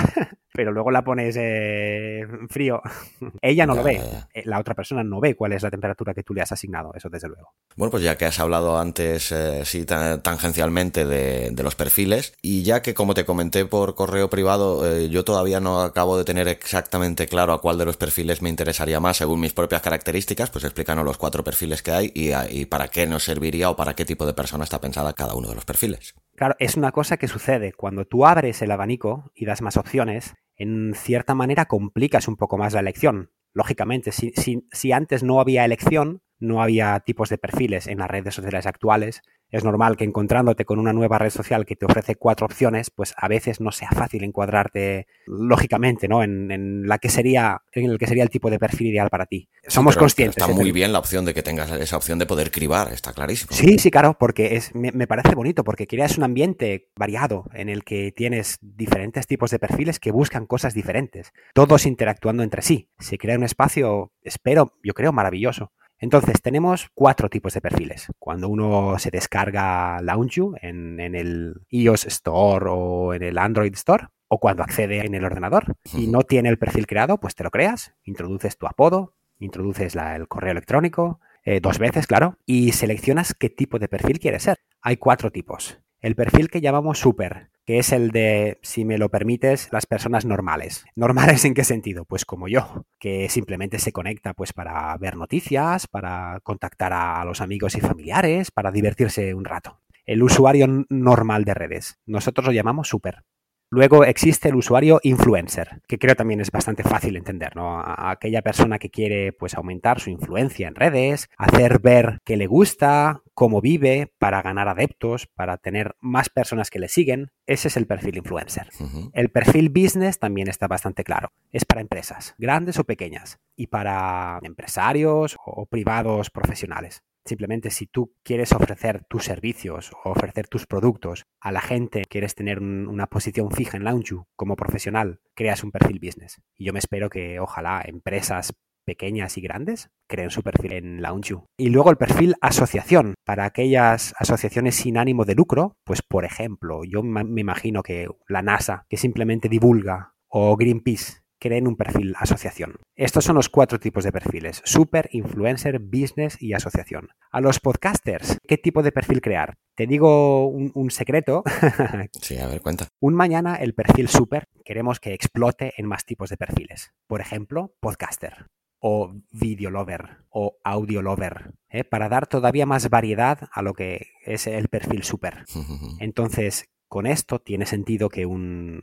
pero luego la pones eh, frío. Ella no lo ve, eh, la otra persona no ve cuál es la temperatura que tú le has asignado, eso desde luego. Bueno, pues ya que has hablado antes, eh, sí, tangencialmente de, de, los perfiles, y ya que como te comenté por correo privado, yo todavía no acabo de tener exactamente claro a cuál de los perfiles me interesaría más según mis propias características, pues explícanos los cuatro perfiles que hay y, para qué nos serviría o para qué tipo de persona está pensada cada uno de los perfiles. Claro, es una cosa que sucede. Cuando tú abres el abanico y das más opciones, en cierta manera complicas un poco más la elección. Lógicamente, si, si, antes no había elección, no había tipos de perfiles en las redes sociales actuales, es normal que encontrándote con una nueva red social que te ofrece cuatro opciones, pues a veces no sea fácil encuadrarte lógicamente, ¿no? En, la que sería, en el que sería el tipo de perfil ideal para ti. Somos conscientes. Está muy bien la opción de que tengas esa opción de poder cribar, está clarísimo. Sí, sí, claro, porque es, me, me parece bonito, porque creas un ambiente variado en el que tienes diferentes tipos de perfiles que buscan cosas diferentes, todos interactuando entre sí. Se crea un espacio, espero, yo creo, maravilloso. Entonces, tenemos cuatro tipos de perfiles. Cuando uno se descarga Launchu en, en, el iOS Store o en el Android Store, o cuando accede en el ordenador y no tiene el perfil creado, pues te lo creas, introduces tu apodo, introduces el correo electrónico, eh, dos veces, claro, y seleccionas qué tipo de perfil quieres ser. Hay cuatro tipos. El perfil que llamamos super, que es el de, si me lo permites, las personas normales. ¿Normales en qué sentido? Pues como yo, que simplemente se conecta pues para ver noticias, para contactar a los amigos y familiares, para divertirse un rato. El usuario normal de redes. Nosotros lo llamamos super. Luego existe el usuario influencer, que creo también es bastante fácil entender, ¿no? aquella persona que quiere pues aumentar su influencia en redes, hacer ver qué le gusta, cómo vive, para ganar adeptos, para tener más personas que le siguen. Ese es el perfil influencer. El perfil business también está bastante claro. Es para empresas, grandes o pequeñas, y para empresarios o privados profesionales. Simplemente si tú quieres ofrecer tus servicios o ofrecer tus productos a la gente, quieres tener una posición fija en Launchu como profesional, creas un perfil business. Y yo me espero que ojalá empresas pequeñas y grandes creen su perfil en Launchu. Y luego el perfil asociación. Para aquellas asociaciones sin ánimo de lucro, pues por ejemplo, yo me imagino que la NASA, que simplemente divulga, o Greenpeace, creen un perfil asociación. Estos son los cuatro tipos de perfiles, super, influencer, business y asociación. A los podcasters, ¿qué tipo de perfil crear? Te digo un, secreto. sí, a ver, cuenta. Un mañana el perfil super queremos que explote en más tipos de perfiles. Por ejemplo, podcaster o video lover o audio lover, ¿eh? para dar todavía más variedad a lo que es el perfil super. Entonces, con esto tiene sentido que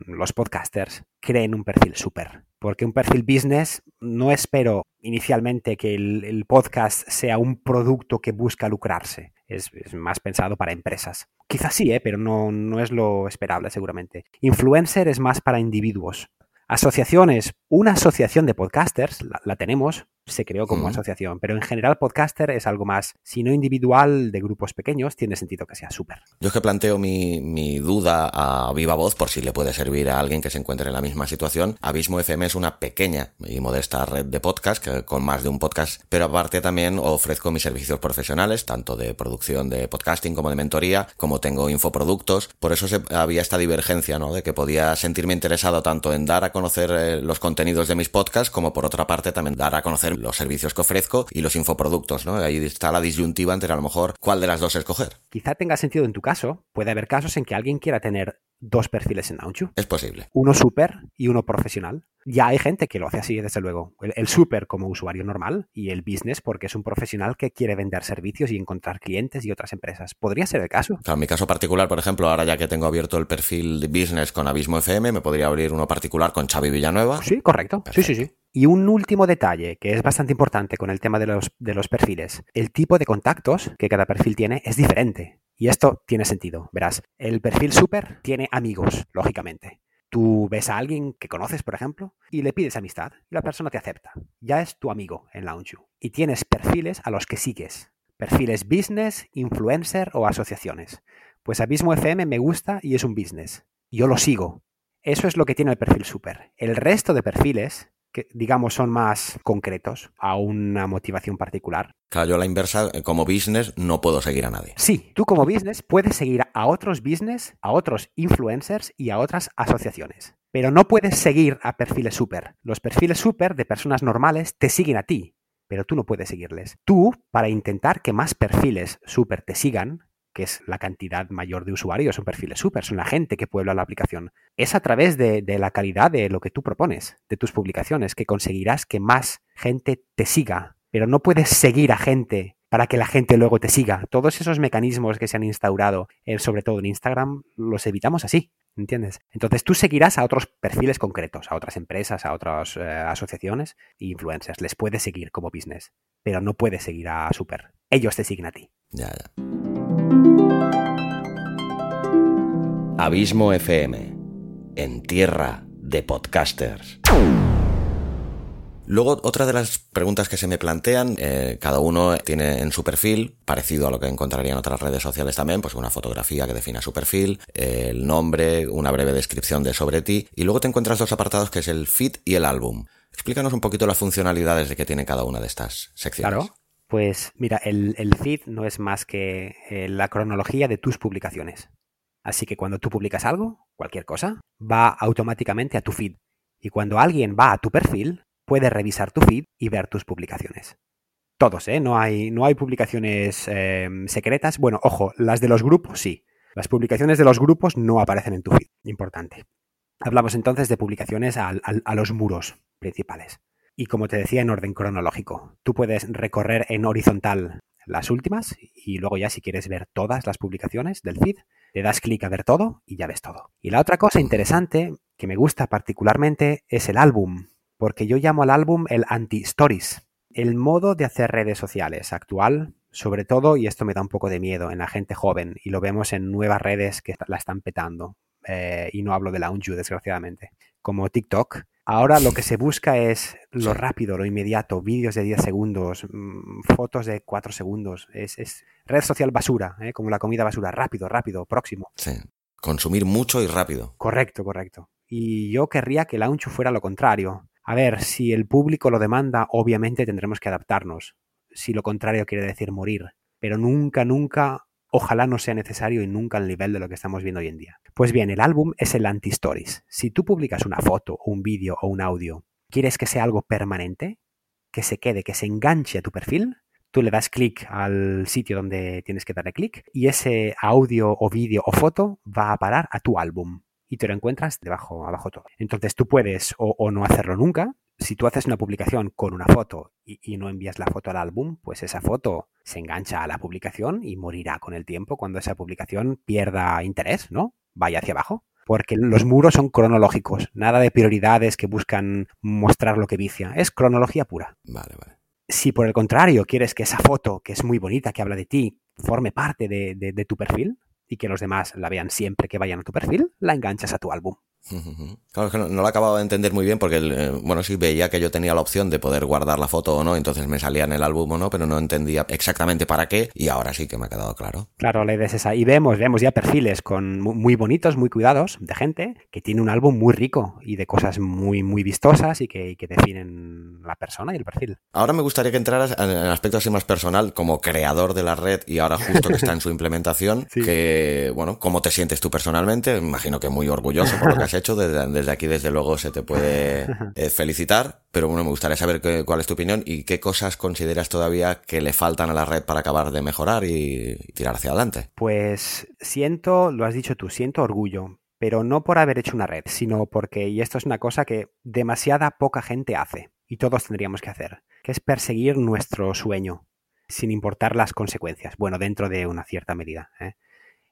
los podcasters creen un perfil super. Porque un perfil business no espero inicialmente que el, podcast sea un producto que busca lucrarse. Es, más pensado para empresas. Quizás sí, ¿eh? pero no, no es lo esperable seguramente. Influencer es más para individuos. Asociaciones, una asociación de podcasters, la, tenemos, se creó como asociación, pero en general podcaster es algo más, si no individual, de grupos pequeños, tiene sentido que sea súper. Yo es que planteo mi, duda a viva voz por si le puede servir a alguien que se encuentre en la misma situación. Abismo FM es una pequeña y modesta red de podcast que, con más de un podcast, pero aparte también ofrezco mis servicios profesionales, tanto de producción de podcasting como de mentoría, como tengo infoproductos, por eso había esta divergencia, ¿no? De que podía sentirme interesado tanto en dar a conocer eh, los contenidos de mis podcasts, como por otra parte también dar a conocer los servicios que ofrezco y los infoproductos, ¿no? Ahí está la disyuntiva entre a lo mejor cuál de las dos escoger. Quizá tenga sentido en tu caso. Puede haber casos en que alguien quiera tener dos perfiles en Launchu. Es posible. Uno super y uno profesional. Ya hay gente que lo hace así, desde luego. El, super como usuario normal y el business porque es un profesional que quiere vender servicios y encontrar clientes y otras empresas. ¿Podría ser el caso? en mi caso particular, por ejemplo, ahora ya que tengo abierto el perfil de business con Abismo FM, me podría abrir uno particular con Xavi Villanueva. Sí, correcto. Sí, sí, sí. Y un último detalle que es bastante importante con el tema de los, de los perfiles. El tipo de contactos que cada perfil tiene es diferente. Y esto tiene sentido. Verás, el perfil super tiene amigos, lógicamente. Tú ves a alguien que conoces, por ejemplo, y le pides amistad la persona te acepta. Ya es tu amigo en Launchu. Y tienes perfiles a los que sigues. Perfiles business, influencer o asociaciones. Pues Abismo FM me gusta y es un business. Yo lo sigo. Eso es lo que tiene el perfil super. El resto de perfiles que digamos son más concretos a una motivación particular. Claro, yo a la inversa, eh, como business, no puedo seguir a nadie. Sí, tú como business puedes seguir a otros business, a otros influencers y a otras asociaciones. Pero no puedes seguir a perfiles super. Los perfiles super de personas normales te siguen a ti, pero tú no puedes seguirles. Tú, para intentar que más perfiles super te sigan, que es la cantidad mayor de usuarios, son perfiles super, son la gente que puebla la aplicación. Es a través de, la calidad de lo que tú propones, de tus publicaciones, que conseguirás que más gente te siga. Pero no puedes seguir a gente para que la gente luego te siga. Todos esos mecanismos que se han instaurado, eh, sobre todo en Instagram, los evitamos así. ¿Entiendes? Entonces tú seguirás a otros perfiles concretos, a otras empresas, a otras eh, asociaciones e influencers. Les puedes seguir como business, pero no puedes seguir a Super. Ellos te siguen a ti. Ya, ya. Abismo FM, en tierra de podcasters. Luego, otra de las preguntas que se me plantean, eh, cada uno tiene en su perfil, parecido a lo que encontraría en otras redes sociales también, pues una fotografía que defina su perfil, el nombre, una breve descripción de sobre ti, y luego te encuentras dos apartados que es el feed y el álbum. Explícanos un poquito las funcionalidades de que tiene cada una de estas secciones. Claro. Pues mira, el, el feed no es más que eh, la cronología de tus publicaciones. Así que cuando tú publicas algo, cualquier cosa, va automáticamente a tu feed. Y cuando alguien va a tu perfil, puede revisar tu feed y ver tus publicaciones. Todos, ¿eh? No hay, no hay publicaciones em, secretas. Bueno, ojo, las de los grupos sí. Las publicaciones de los grupos no aparecen en tu feed. Importante. Hablamos entonces de publicaciones a, a los muros principales. Y como te decía, en orden cronológico. Tú puedes recorrer en horizontal las últimas y luego ya si quieres ver todas las publicaciones del feed, le das clic a ver todo y ya ves todo. Y la otra cosa interesante que me gusta particularmente es el álbum porque yo llamo al álbum el anti-stories. El modo de hacer redes sociales actual, sobre todo, y esto me da un poco de miedo en la gente joven, y lo vemos en nuevas redes que la están petando, eh, y no hablo de la Unju, desgraciadamente, como TikTok. Ahora lo que se busca es lo rápido, lo inmediato, vídeos de 10 segundos, mm, fotos de 4 segundos. Es, red social basura, ¿eh? como la comida basura, rápido, rápido, próximo. Sí, consumir mucho y rápido. Correcto, correcto. Y yo querría que la Unchu fuera lo contrario. A ver, si el público lo demanda, obviamente tendremos que adaptarnos. Si lo contrario quiere decir morir. Pero nunca, nunca, ojalá no sea necesario y nunca al nivel de lo que estamos viendo hoy en día. Pues bien, el álbum es el anti-stories. Si tú publicas una foto, un vídeo o un audio, ¿quieres que sea algo permanente? Que se quede, que se enganche a tu perfil, tú le das clic al sitio donde tienes que darle clic y ese audio o vídeo o foto va a parar a tu álbum y te lo encuentras debajo, abajo todo. Entonces tú puedes o, no hacerlo nunca. Si tú haces una publicación con una foto y, no envías la foto al álbum, pues esa foto se engancha a la publicación y morirá con el tiempo cuando esa publicación pierda interés, ¿no? Vaya hacia abajo. Porque los muros son cronológicos, nada de prioridades que buscan mostrar lo que vicia. Es cronología pura. Vale, vale. Si por el contrario quieres que esa foto, que es muy bonita, que habla de ti, forme parte de tu perfil, y que los demás la vean siempre que vayan a tu perfil, la enganchas a tu álbum. Claro, que no, lo acababa de entender muy bien porque, eh, bueno, sí veía que yo tenía la opción de poder guardar la foto o no, entonces me salía en el álbum o no, pero no entendía exactamente para qué y ahora sí que me ha quedado claro. Claro, la idea es esa. Y vemos, vemos ya perfiles con muy bonitos, muy cuidados de gente que tiene un álbum muy rico y de cosas muy, muy vistosas y que, definen la persona y el perfil. Ahora me gustaría que entraras en el aspecto así más personal como creador de la red y ahora justo que está en su implementación, que, bueno, ¿cómo te sientes tú personalmente? Me imagino que muy orgulloso por lo que has hecho. Desde, aquí, desde luego, se te puede eh, felicitar, pero bueno, me gustaría saber cuál es tu opinión y qué cosas consideras todavía que le faltan a la red para acabar de mejorar y, tirar hacia adelante. Pues siento, lo has dicho tú, siento orgullo, pero no por haber hecho una red, sino porque, y esto es una cosa que demasiada poca gente hace, y todos tendríamos que hacer, que es perseguir nuestro sueño, sin importar las consecuencias, bueno, dentro de una cierta medida. ¿eh?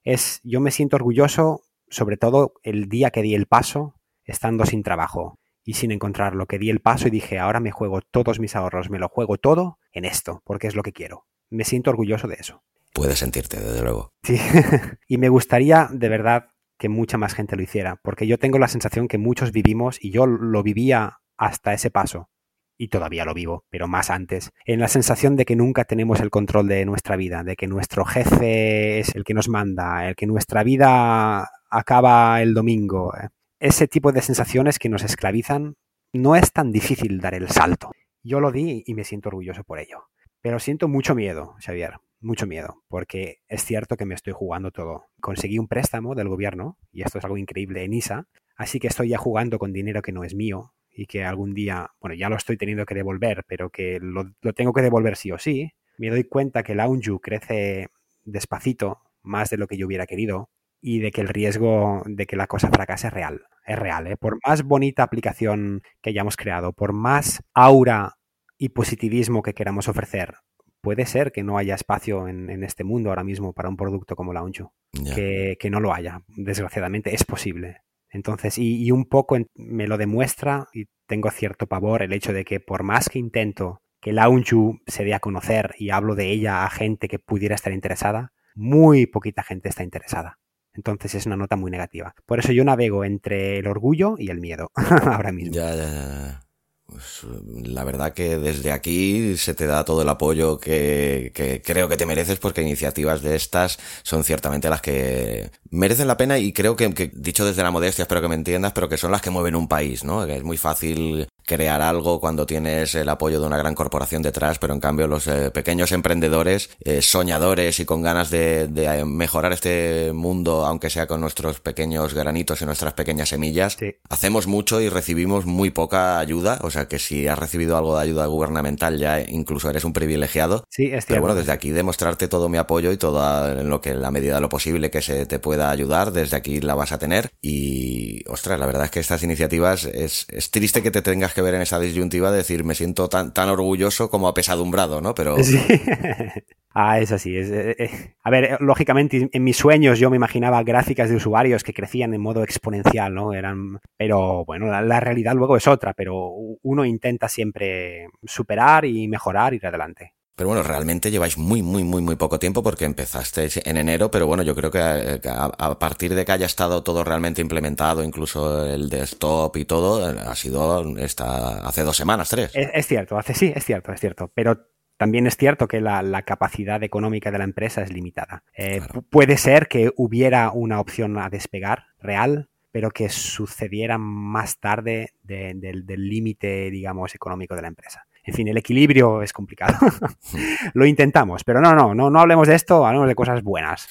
Es, yo me siento orgulloso sobre todo el día que di el paso, estando sin trabajo y sin encontrar lo que di el paso y dije, ahora me juego todos mis ahorros, me lo juego todo en esto, porque es lo que quiero. Me siento orgulloso de eso. Puedes sentirte, desde luego. Sí, y me gustaría de verdad que mucha más gente lo hiciera, porque yo tengo la sensación que muchos vivimos y yo lo vivía hasta ese paso, y todavía lo vivo, pero más antes, en la sensación de que nunca tenemos el control de nuestra vida, de que nuestro jefe es el que nos manda, el que nuestra vida acaba el domingo. Eh. Ese tipo de sensaciones que nos esclavizan, no es tan difícil dar el salto. Yo lo di y me siento orgulloso por ello. Pero siento mucho miedo, Xavier, mucho miedo, porque es cierto que me estoy jugando todo. Conseguí un préstamo del gobierno, y esto es algo increíble en ISA, así que estoy ya jugando con dinero que no es mío, y que algún día, bueno, ya lo estoy teniendo que devolver, pero que lo, tengo que devolver sí o sí, me doy cuenta que la UNJU crece despacito, más de lo que yo hubiera querido, y de que el riesgo de que la cosa fracase es real. Es real, ¿eh? Por más bonita aplicación que hayamos creado, por más aura y positivismo que queramos ofrecer, puede ser que no haya espacio en, este mundo ahora mismo para un producto como Launchu. Que, que, no lo haya, desgraciadamente, es posible. Entonces, y, un poco me lo demuestra y tengo cierto pavor el hecho de que por más que intento que Launchu se dé a conocer y hablo de ella a gente que pudiera estar interesada, muy poquita gente está interesada. Entonces es una nota muy negativa. Por eso yo navego entre el orgullo y el miedo ahora mismo. Ya, ya, ya. Pues, la verdad que desde aquí se te da todo el apoyo que, que, creo que te mereces porque iniciativas de estas son ciertamente las que merecen la pena y creo que, que, dicho desde la modestia, espero que me entiendas, pero que son las que mueven un país, ¿no? Es muy fácil crear algo cuando tienes el apoyo de una gran corporación detrás, pero en cambio los eh, pequeños emprendedores, eh, soñadores y con ganas de, de, mejorar este mundo, aunque sea con nuestros pequeños granitos y nuestras pequeñas semillas, hacemos mucho y recibimos muy poca ayuda, o sea que si has recibido algo de ayuda gubernamental ya incluso eres un privilegiado. Sí, es Pero bueno, desde aquí demostrarte todo mi apoyo y toda en lo que en la medida de lo posible que se te pueda ayudar, desde aquí la vas a tener. Y ostras, la verdad es que estas iniciativas es, es triste que te tengas que ver en esa disyuntiva de decir, me siento tan, tan orgulloso como apesadumbrado, ¿no? Pero... Sí. ah, es así. Es, eh, eh. A ver, lógicamente, en mis sueños yo me imaginaba gráficas de usuarios que crecían en modo exponencial, ¿no? Eran... Pero bueno, la, realidad luego es otra, pero uno intenta siempre superar y mejorar y ir adelante. Pero bueno, realmente lleváis muy, muy, muy, muy poco tiempo porque empezaste en enero, pero bueno, yo creo que a, partir de que haya estado todo realmente implementado, incluso el desktop y todo, ha sido esta, hace dos semanas, tres. Es, cierto, hace sí, es cierto, es cierto. Pero también es cierto que la, capacidad económica de la empresa es limitada. Eh, puede ser que hubiera una opción a despegar real, pero que sucediera más tarde del límite, digamos, económico de la empresa en fin, el equilibrio es complicado. Lo intentamos, pero no, no, no, no hablemos de esto, hablemos de cosas buenas.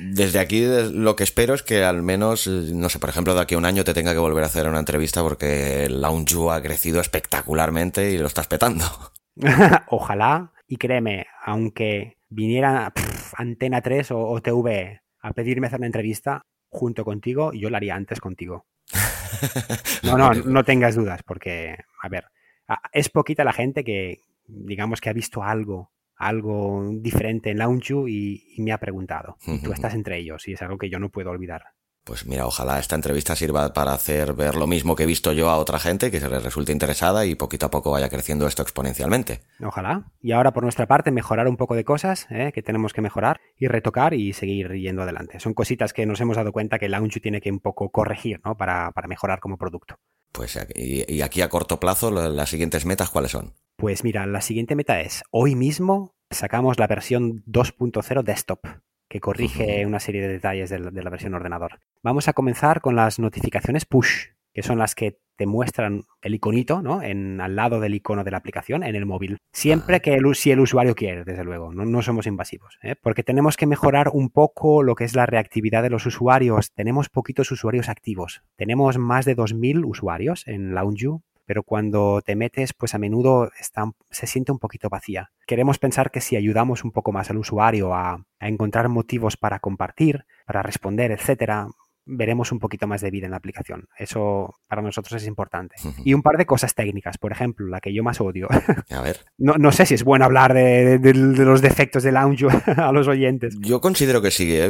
desde aquí lo que espero es que al menos, no sé, por ejemplo, de aquí a un año te tenga que volver a hacer una entrevista porque Lounge ha crecido espectacularmente y lo estás petando. Ojalá, y créeme, aunque viniera Antena 3 o, o TV a pedirme hacer una entrevista junto contigo, yo la haría antes contigo. No, no, no tengas dudas, porque, a ver, es poquita la gente que, digamos, que ha visto algo, algo diferente en Launchu y, y me ha preguntado. Y tú estás entre ellos y es algo que yo no puedo olvidar. Pues mira, ojalá esta entrevista sirva para hacer ver lo mismo que he visto yo a otra gente que se les resulte interesada y poquito a poco vaya creciendo esto exponencialmente. Ojalá. Y ahora por nuestra parte mejorar un poco de cosas ¿eh? que tenemos que mejorar y retocar y seguir yendo adelante. Son cositas que nos hemos dado cuenta que Launchu tiene que un poco corregir ¿no? para, para mejorar como producto. Pues y, aquí a corto plazo, las siguientes metas, ¿cuáles son? Pues mira, la siguiente meta es, hoy mismo sacamos la versión 2.0 desktop, que corrige una serie de detalles de la, versión ordenador. Vamos a comenzar con las notificaciones push, que son las que te muestran el iconito, ¿no? En, al lado del icono de la aplicación en el móvil. Siempre ah. que el, si el usuario quiere, desde luego, no, somos invasivos, ¿eh? porque tenemos que mejorar un poco lo que es la reactividad de los usuarios. Tenemos poquitos usuarios activos. Tenemos más de 2.000 usuarios en LaunchU, pero cuando te metes, pues a menudo está, se siente un poquito vacía. Queremos pensar que si ayudamos un poco más al usuario a, a encontrar motivos para compartir, para responder, etcétera, veremos un poquito más de vida en la aplicación. Eso para nosotros es importante. Y un par de cosas técnicas, por ejemplo, la que yo más odio. A ver. No, sé si es bueno hablar de, los defectos de Launch a los oyentes. Yo considero que sí. ¿eh?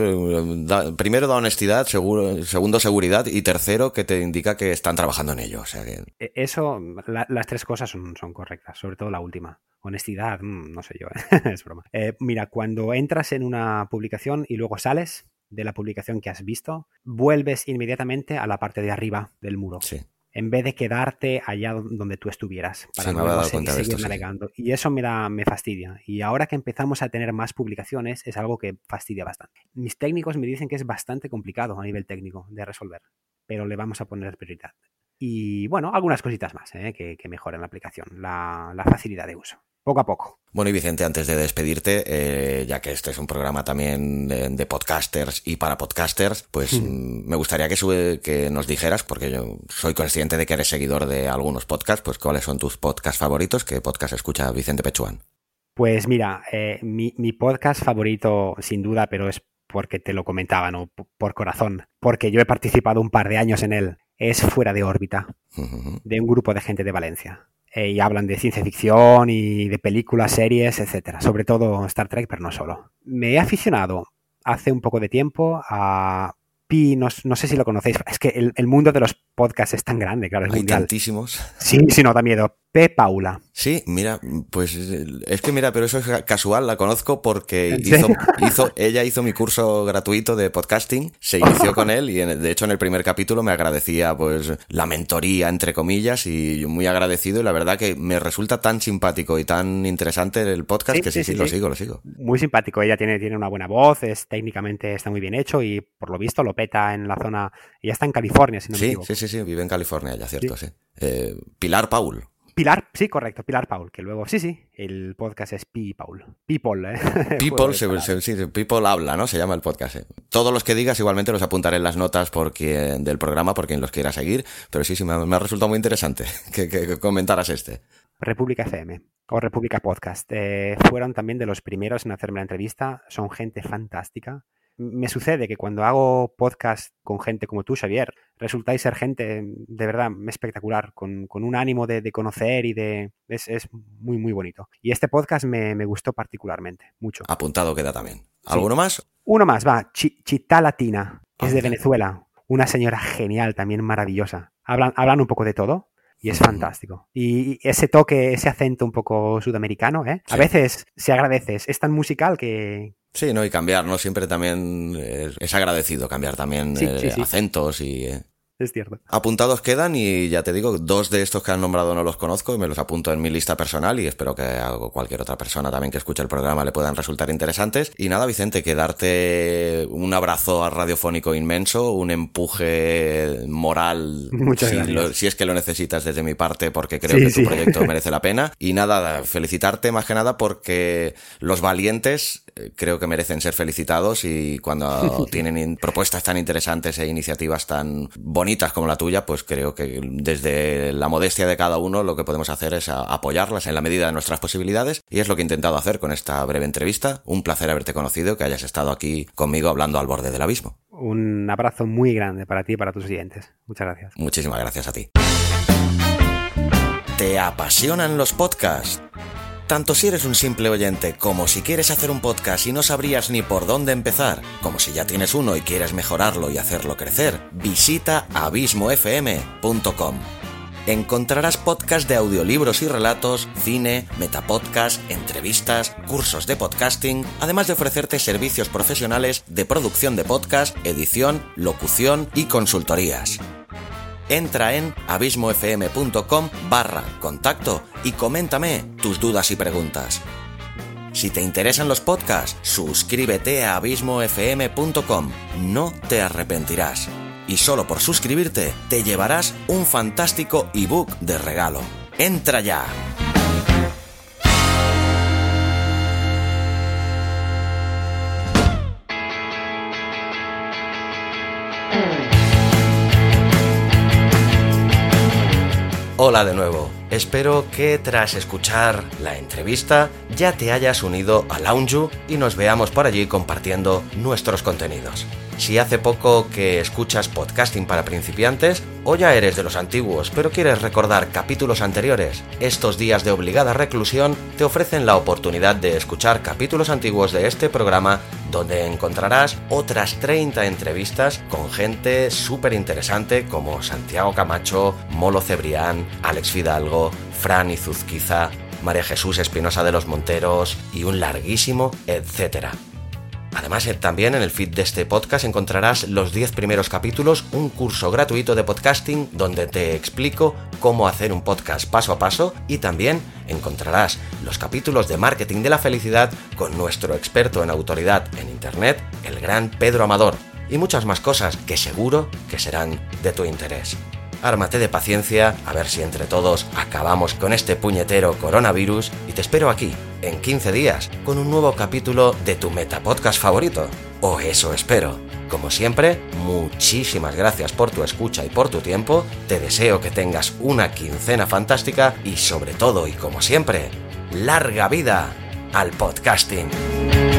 primero da honestidad, segundo seguridad y tercero que te indica que están trabajando en ello. sea que... E, eso, las tres cosas son, son, correctas, sobre todo la última. Honestidad, mm, no sé yo, es broma. Eh, mira, cuando entras en una publicación y luego sales, de la publicación que has visto, vuelves inmediatamente a la parte de arriba del muro. Sí. En vez de quedarte allá donde tú estuvieras para no seguir, navegando. Y eso me da, me fastidia. Y ahora que empezamos a tener más publicaciones, es algo que fastidia bastante. Mis técnicos me dicen que es bastante complicado a nivel técnico de resolver, pero le vamos a poner prioridad. Y bueno, algunas cositas más ¿eh? que, que mejoran la aplicación, la facilidad de uso poco a poco. Bueno, y Vicente, antes de despedirte, eh, ya que este es un programa también de, podcasters y para podcasters, pues mm, me gustaría que, que nos dijeras, porque yo soy consciente de que eres seguidor de algunos podcasts, pues cuáles son tus podcasts favoritos, qué podcast escucha Vicente Pechuán. Pues mira, eh, mi, mi podcast favorito, sin duda, pero es porque te lo comentaba, ¿no? Por corazón, porque yo he participado un par de años en él, es Fuera de órbita, de un grupo de gente de Valencia. eh, y hablan de ciencia ficción y de películas, series, etcétera. Sobre todo Star Trek, pero no solo. Me he aficionado hace un poco de tiempo a Pi, no, sé si lo conocéis, es que el, mundo de los podcasts es tan grande, claro, es Hay tantísimos. Sí, sí, no da miedo. P. Paula. Sí, mira, pues es que mira, pero eso es casual, la conozco porque hizo, ella hizo mi curso gratuito de podcasting, se inició con él y de hecho en el primer capítulo me agradecía pues la mentoría entre comillas y muy agradecido y la verdad que me resulta tan simpático y tan interesante el podcast que sí, sí, lo sigo, lo sigo. Muy simpático, ella tiene, tiene una buena voz, es técnicamente está muy bien hecho y por lo visto lo peta en la zona, ella está en California, si no me equivoco. Sí, sí, sí, vive en California ya, cierto, sí. Eh, Pilar Paul. Pilar, sí, correcto, Pilar Paul, que luego, sí, sí, el podcast es Pi Paul. People, ¿eh? People, sí, People habla, ¿no? Se llama el podcast. ¿eh? Todos los que digas igualmente los apuntaré en las notas porque, del programa por quien los quiera seguir, pero sí, sí, me, ha resultado muy interesante que, comentaras este. República FM o República Podcast. Eh, fueron también de los primeros en hacerme la entrevista. Son gente fantástica me sucede que cuando hago podcast con gente como tú, Xavier, resultáis ser gente de verdad espectacular, con, un ánimo de, conocer y de... Es, muy, muy bonito. Y este podcast me, gustó particularmente, mucho. Apuntado queda también. ¿Alguno más? Uno más, va. Chita Latina, que es de Venezuela. Una señora genial, también maravillosa. Hablan, hablan un poco de todo y es fantástico. Y ese toque, ese acento un poco sudamericano, ¿eh? A veces se agradece, es tan musical que, Sí, ¿no? Y cambiar, ¿no? Siempre también es, agradecido cambiar también eh, acentos y... Eh, es cierto. Apuntados quedan y ya te digo, dos de estos que han nombrado no los conozco y me los apunto en mi lista personal y espero que a cualquier otra persona también que escuche el programa le puedan resultar interesantes. Y nada, Vicente, que darte un abrazo radiofónico inmenso, un empuje moral, Muchas si, si, es que lo necesitas desde mi parte porque creo que tu proyecto merece la pena. Y nada, felicitarte más que nada porque los valientes creo que merecen ser felicitados y cuando tienen propuestas tan interesantes e iniciativas tan bonitas como la tuya, pues creo que desde la modestia de cada uno lo que podemos hacer es apoyarlas en la medida de nuestras posibilidades y es lo que he intentado hacer con esta breve entrevista. Un placer haberte conocido, que hayas estado aquí conmigo hablando al borde del abismo. Un abrazo muy grande para ti y para tus siguientes. Muchas gracias. Muchísimas gracias a ti. ¿Te apasionan los podcasts? Tanto si eres un simple oyente como si quieres hacer un podcast y no sabrías ni por dónde empezar, como si ya tienes uno y quieres mejorarlo y hacerlo crecer, visita abismofm.com. Encontrarás podcasts de audiolibros y relatos, cine, metapodcast, entrevistas, cursos de podcasting, además de ofrecerte servicios profesionales de producción de podcast, edición, locución y consultorías entra en abismofm.com barra contacto y coméntame tus dudas y preguntas. Si te interesan los podcasts, suscríbete a abismofm.com, no te arrepentirás. Y solo por suscribirte te llevarás un fantástico ebook de regalo. ¡Entra ya! Hola de nuevo. Espero que tras escuchar la entrevista ya te hayas unido a Lounge y nos veamos por allí compartiendo nuestros contenidos. Si hace poco que escuchas podcasting para principiantes o ya eres de los antiguos pero quieres recordar capítulos anteriores, estos días de obligada reclusión te ofrecen la oportunidad de escuchar capítulos antiguos de este programa donde encontrarás otras 30 entrevistas con gente súper interesante como Santiago Camacho, Molo Cebrián, Alex Fidalgo, Fran Izuzquiza, María Jesús Espinosa de los Monteros y un larguísimo etcétera. Además, eh, también en el feed de este podcast encontrarás los 10 primeros capítulos, un curso gratuito de podcasting donde te explico cómo hacer un podcast paso a paso y también encontrarás los capítulos de marketing de la felicidad con nuestro experto en autoridad en Internet, el gran Pedro Amador, y muchas más cosas que seguro que serán de tu interés. Ármate de paciencia, a ver si entre todos acabamos con este puñetero coronavirus y te espero aquí, en 15 días, con un nuevo capítulo de tu metapodcast favorito. O eso espero. Como siempre, muchísimas gracias por tu escucha y por tu tiempo, te deseo que tengas una quincena fantástica y sobre todo y como siempre, larga vida al podcasting.